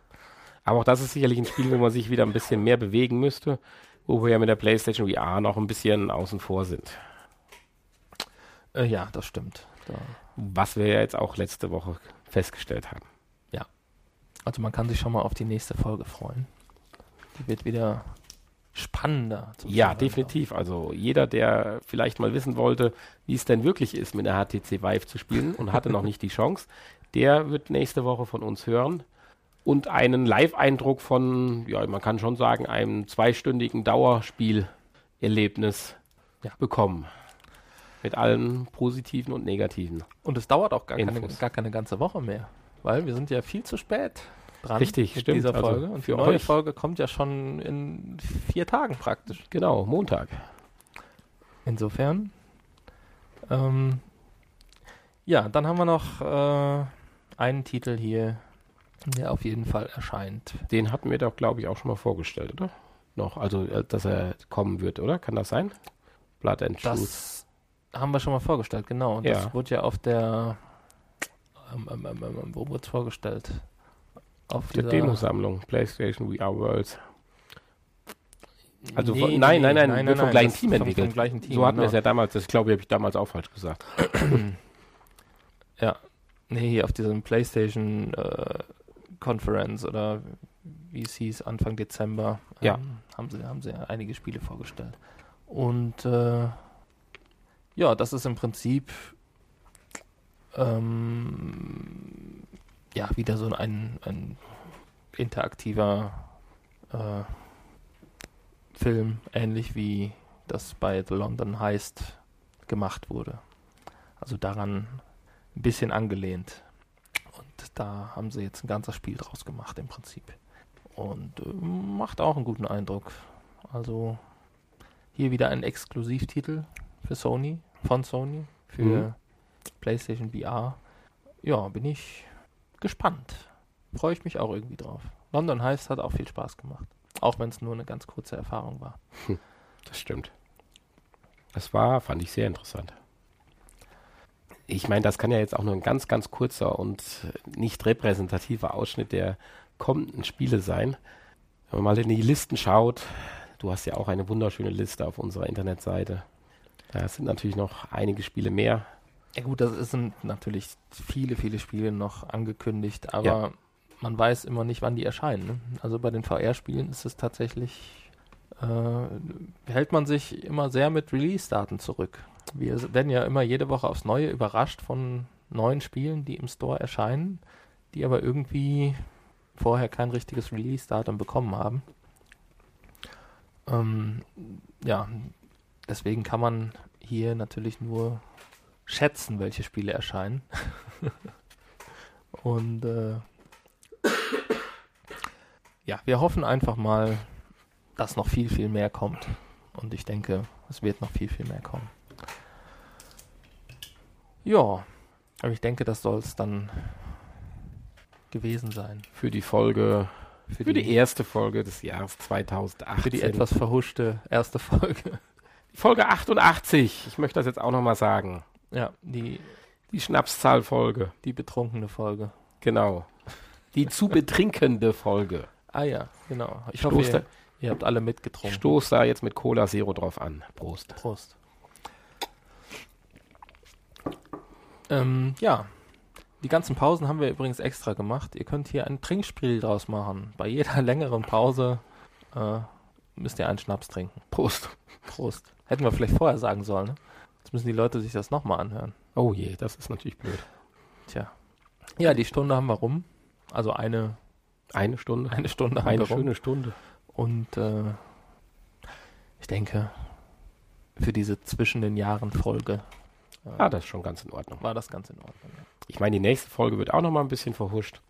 Aber auch das ist sicherlich ein Spiel, wo man sich wieder ein bisschen mehr bewegen müsste, wo wir ja mit der PlayStation VR noch ein bisschen außen vor sind. Äh, ja, das stimmt. Da. Was wir ja jetzt auch letzte Woche festgestellt haben. Also man kann sich schon mal auf die nächste Folge freuen. Die wird wieder spannender. zum Ja, definitiv. Also jeder, der vielleicht mal wissen wollte, wie es denn wirklich ist, mit der HTC Vive zu spielen und hatte noch nicht die Chance, der wird nächste Woche von uns hören. und einen Live-Eindruck von, ja, man kann schon sagen, einem zweistündigen Dauerspielerlebnis Ja. bekommen. Mit allen positiven und negativen. Und es dauert auch gar keine, gar keine ganze Woche mehr, weil wir sind ja viel zu spät dran Richtig, mit stimmt. dieser Also Folge. Und die neue euch- Folge kommt ja schon in vier Tagen praktisch. Genau, Montag. Insofern. Ähm, ja, dann haben wir noch äh, einen Titel hier, der auf jeden Fall erscheint. Den hatten wir doch, glaube ich, auch schon mal vorgestellt, oder? Noch, also, äh, dass er kommen wird, oder? Kann das sein? Blood and Truth. Das haben wir schon mal vorgestellt, genau. Und Ja. Das wurde ja auf der. Ähm, ähm, ähm, ähm, wo wurde es vorgestellt? Auf Der Demosammlung, PlayStation VR Worlds. Also Nee, von- nein, nee, nein, nein, wird vom gleichen das Team entwickelt. Vom gleichen Team, so hatten wir es genau. ja damals, das glaube ich, habe ich damals auch falsch gesagt. Ja. Nee, hier auf diesem PlayStation äh, Conference oder wie es hieß, Anfang Dezember, Ja. ähm, haben, sie, haben sie ja einige Spiele vorgestellt. Und äh, ja, das ist im Prinzip ähm, ja wieder so ein, ein interaktiver äh, Film, ähnlich wie das bei The London Heist gemacht wurde. Also daran ein bisschen angelehnt. Und da haben sie jetzt ein ganzes Spiel draus gemacht im Prinzip. Und äh, macht auch einen guten Eindruck. Also hier wieder ein Exklusivtitel für Sony, von Sony, für Mhm. PlayStation VR. Ja, bin ich gespannt. Freue ich mich auch irgendwie drauf. London Heist hat auch viel Spaß gemacht. Auch wenn es nur eine ganz kurze Erfahrung war. Das stimmt. Das war, fand ich sehr interessant. Ich meine, das kann ja jetzt auch nur ein ganz, ganz kurzer und nicht repräsentativer Ausschnitt der kommenden Spiele sein. Wenn man mal in die Listen schaut, du hast ja auch eine wunderschöne Liste auf unserer Internetseite. Da sind natürlich noch einige Spiele mehr. Ja gut, das sind natürlich viele, viele Spiele noch angekündigt, aber Ja. man weiß immer nicht, wann die erscheinen. Ne? Also bei den VR-Spielen ist es tatsächlich, äh, hält man sich immer sehr mit Release-Daten zurück. Wir werden ja immer jede Woche aufs Neue überrascht von neuen Spielen, die im Store erscheinen, die aber irgendwie vorher kein richtiges Release-Datum bekommen haben. Ähm, ja, deswegen kann man hier natürlich nur schätzen, welche Spiele erscheinen. Und äh, ja, wir hoffen einfach mal, dass noch viel, viel mehr kommt. Und ich denke, es wird noch viel, viel mehr kommen. Ja, aber ich denke, das soll es dann gewesen sein. Für die Folge, für, die, erste Folge des Jahres 2018. für die etwas verhuschte erste Folge. Folge 88. Ich möchte das jetzt auch nochmal sagen. Ja, die, Die Schnapszahlfolge. die betrunkene Folge. Genau. Die zu betrinkende Folge. Ah ja, genau. Ich Ich hoffe, ihr, ihr habt alle ich mitgetrunken. stoß da jetzt mit Cola Zero drauf an. Prost. Prost. Ähm, ja, die ganzen Pausen haben wir übrigens extra gemacht. Ihr könnt hier ein Trinkspiel draus machen. Bei jeder längeren Pause äh, müsst ihr einen Schnaps trinken. Prost. Prost. Hätten wir vielleicht vorher sagen sollen. Ne? Jetzt müssen die Leute sich das nochmal anhören. Oh je, das ist natürlich blöd. Tja. Ja, die Stunde haben wir rum. Also eine, Eine Stunde. eine Stunde haben Eine wir rum. schöne Stunde. Und äh, ich denke, für diese zwischen den Jahren Folge äh, Ah, das ist schon ganz in Ordnung. war das ganz in Ordnung. Ja. Ich meine, die nächste Folge wird auch noch mal ein bisschen verhuscht.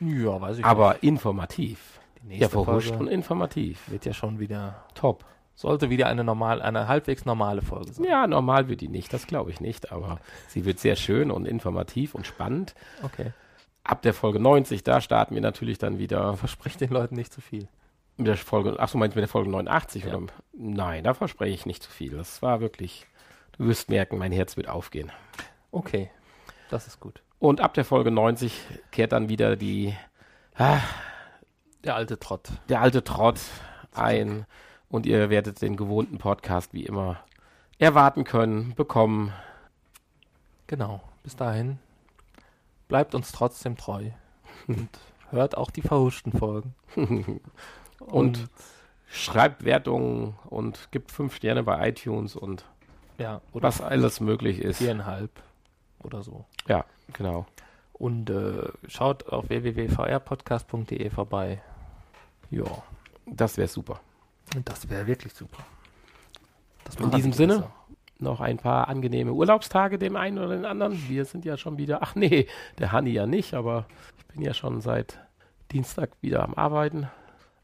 Ja, weiß ich Aber informativ. nicht. Die Ja, nächste verhuscht Folge und informativ. wird ja schon wieder, Top. Sollte wieder eine normal, eine halbwegs normale Folge sein. Ja, normal wird die nicht, das glaube ich nicht. Aber sie wird sehr schön und informativ und spannend. Okay. Ab der Folge 90, da starten wir natürlich dann wieder Verspricht den Leuten nicht zu viel. mit der Folge. Ach so, meinst du mit der Folge 89? Ja. Oder? Nein, da verspreche ich nicht zu viel. Das war wirklich. Du wirst merken, mein Herz wird aufgehen. Okay, das ist gut. Und ab der Folge 90 kehrt dann wieder die, ah, Der alte Trott. der alte Trott ein und ihr werdet den gewohnten Podcast wie immer erwarten können, bekommen. Genau. Bis dahin bleibt uns trotzdem treu und hört auch die verhuschten Folgen. Und schreibt Wertungen und gibt fünf Sterne bei iTunes und ja, was alles möglich ist. viereinhalb oder so. Ja, genau. Und äh, schaut auf www.vrpodcast.de vorbei. Ja, Das wäre super. Und das wäre wirklich super. In diesem die Sinne, besser. noch ein paar angenehme Urlaubstage dem einen oder den anderen. Wir sind ja schon wieder, ach nee, der Hanni ja nicht, aber ich bin ja schon seit Dienstag wieder am Arbeiten.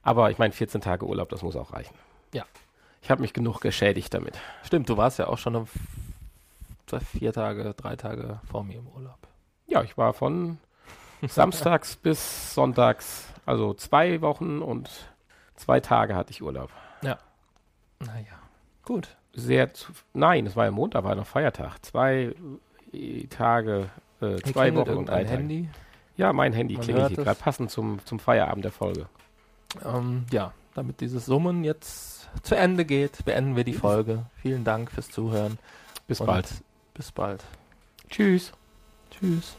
Aber ich meine, 14 Tage Urlaub, das muss auch reichen. Ja. Ich habe mich genug geschädigt damit. Stimmt, du warst ja auch schon vier Tage, drei Tage vor mir im Urlaub. Ja, ich war von samstags bis sonntags, also zwei Wochen und zwei Tage hatte ich Urlaub. Naja, gut. Sehr zu, nein, es war ja Montag, war noch Feiertag. Zwei äh, Tage, äh, zwei Wochen und Tage. Handy. Ja, mein Handy Man klingelt hier gerade passend zum, zum Feierabend der Folge. Ähm, ja, damit dieses Summen jetzt zu Ende geht, beenden wir die Folge. Vielen Dank fürs Zuhören. Bis bald. Bis bald. Tschüss. Tschüss.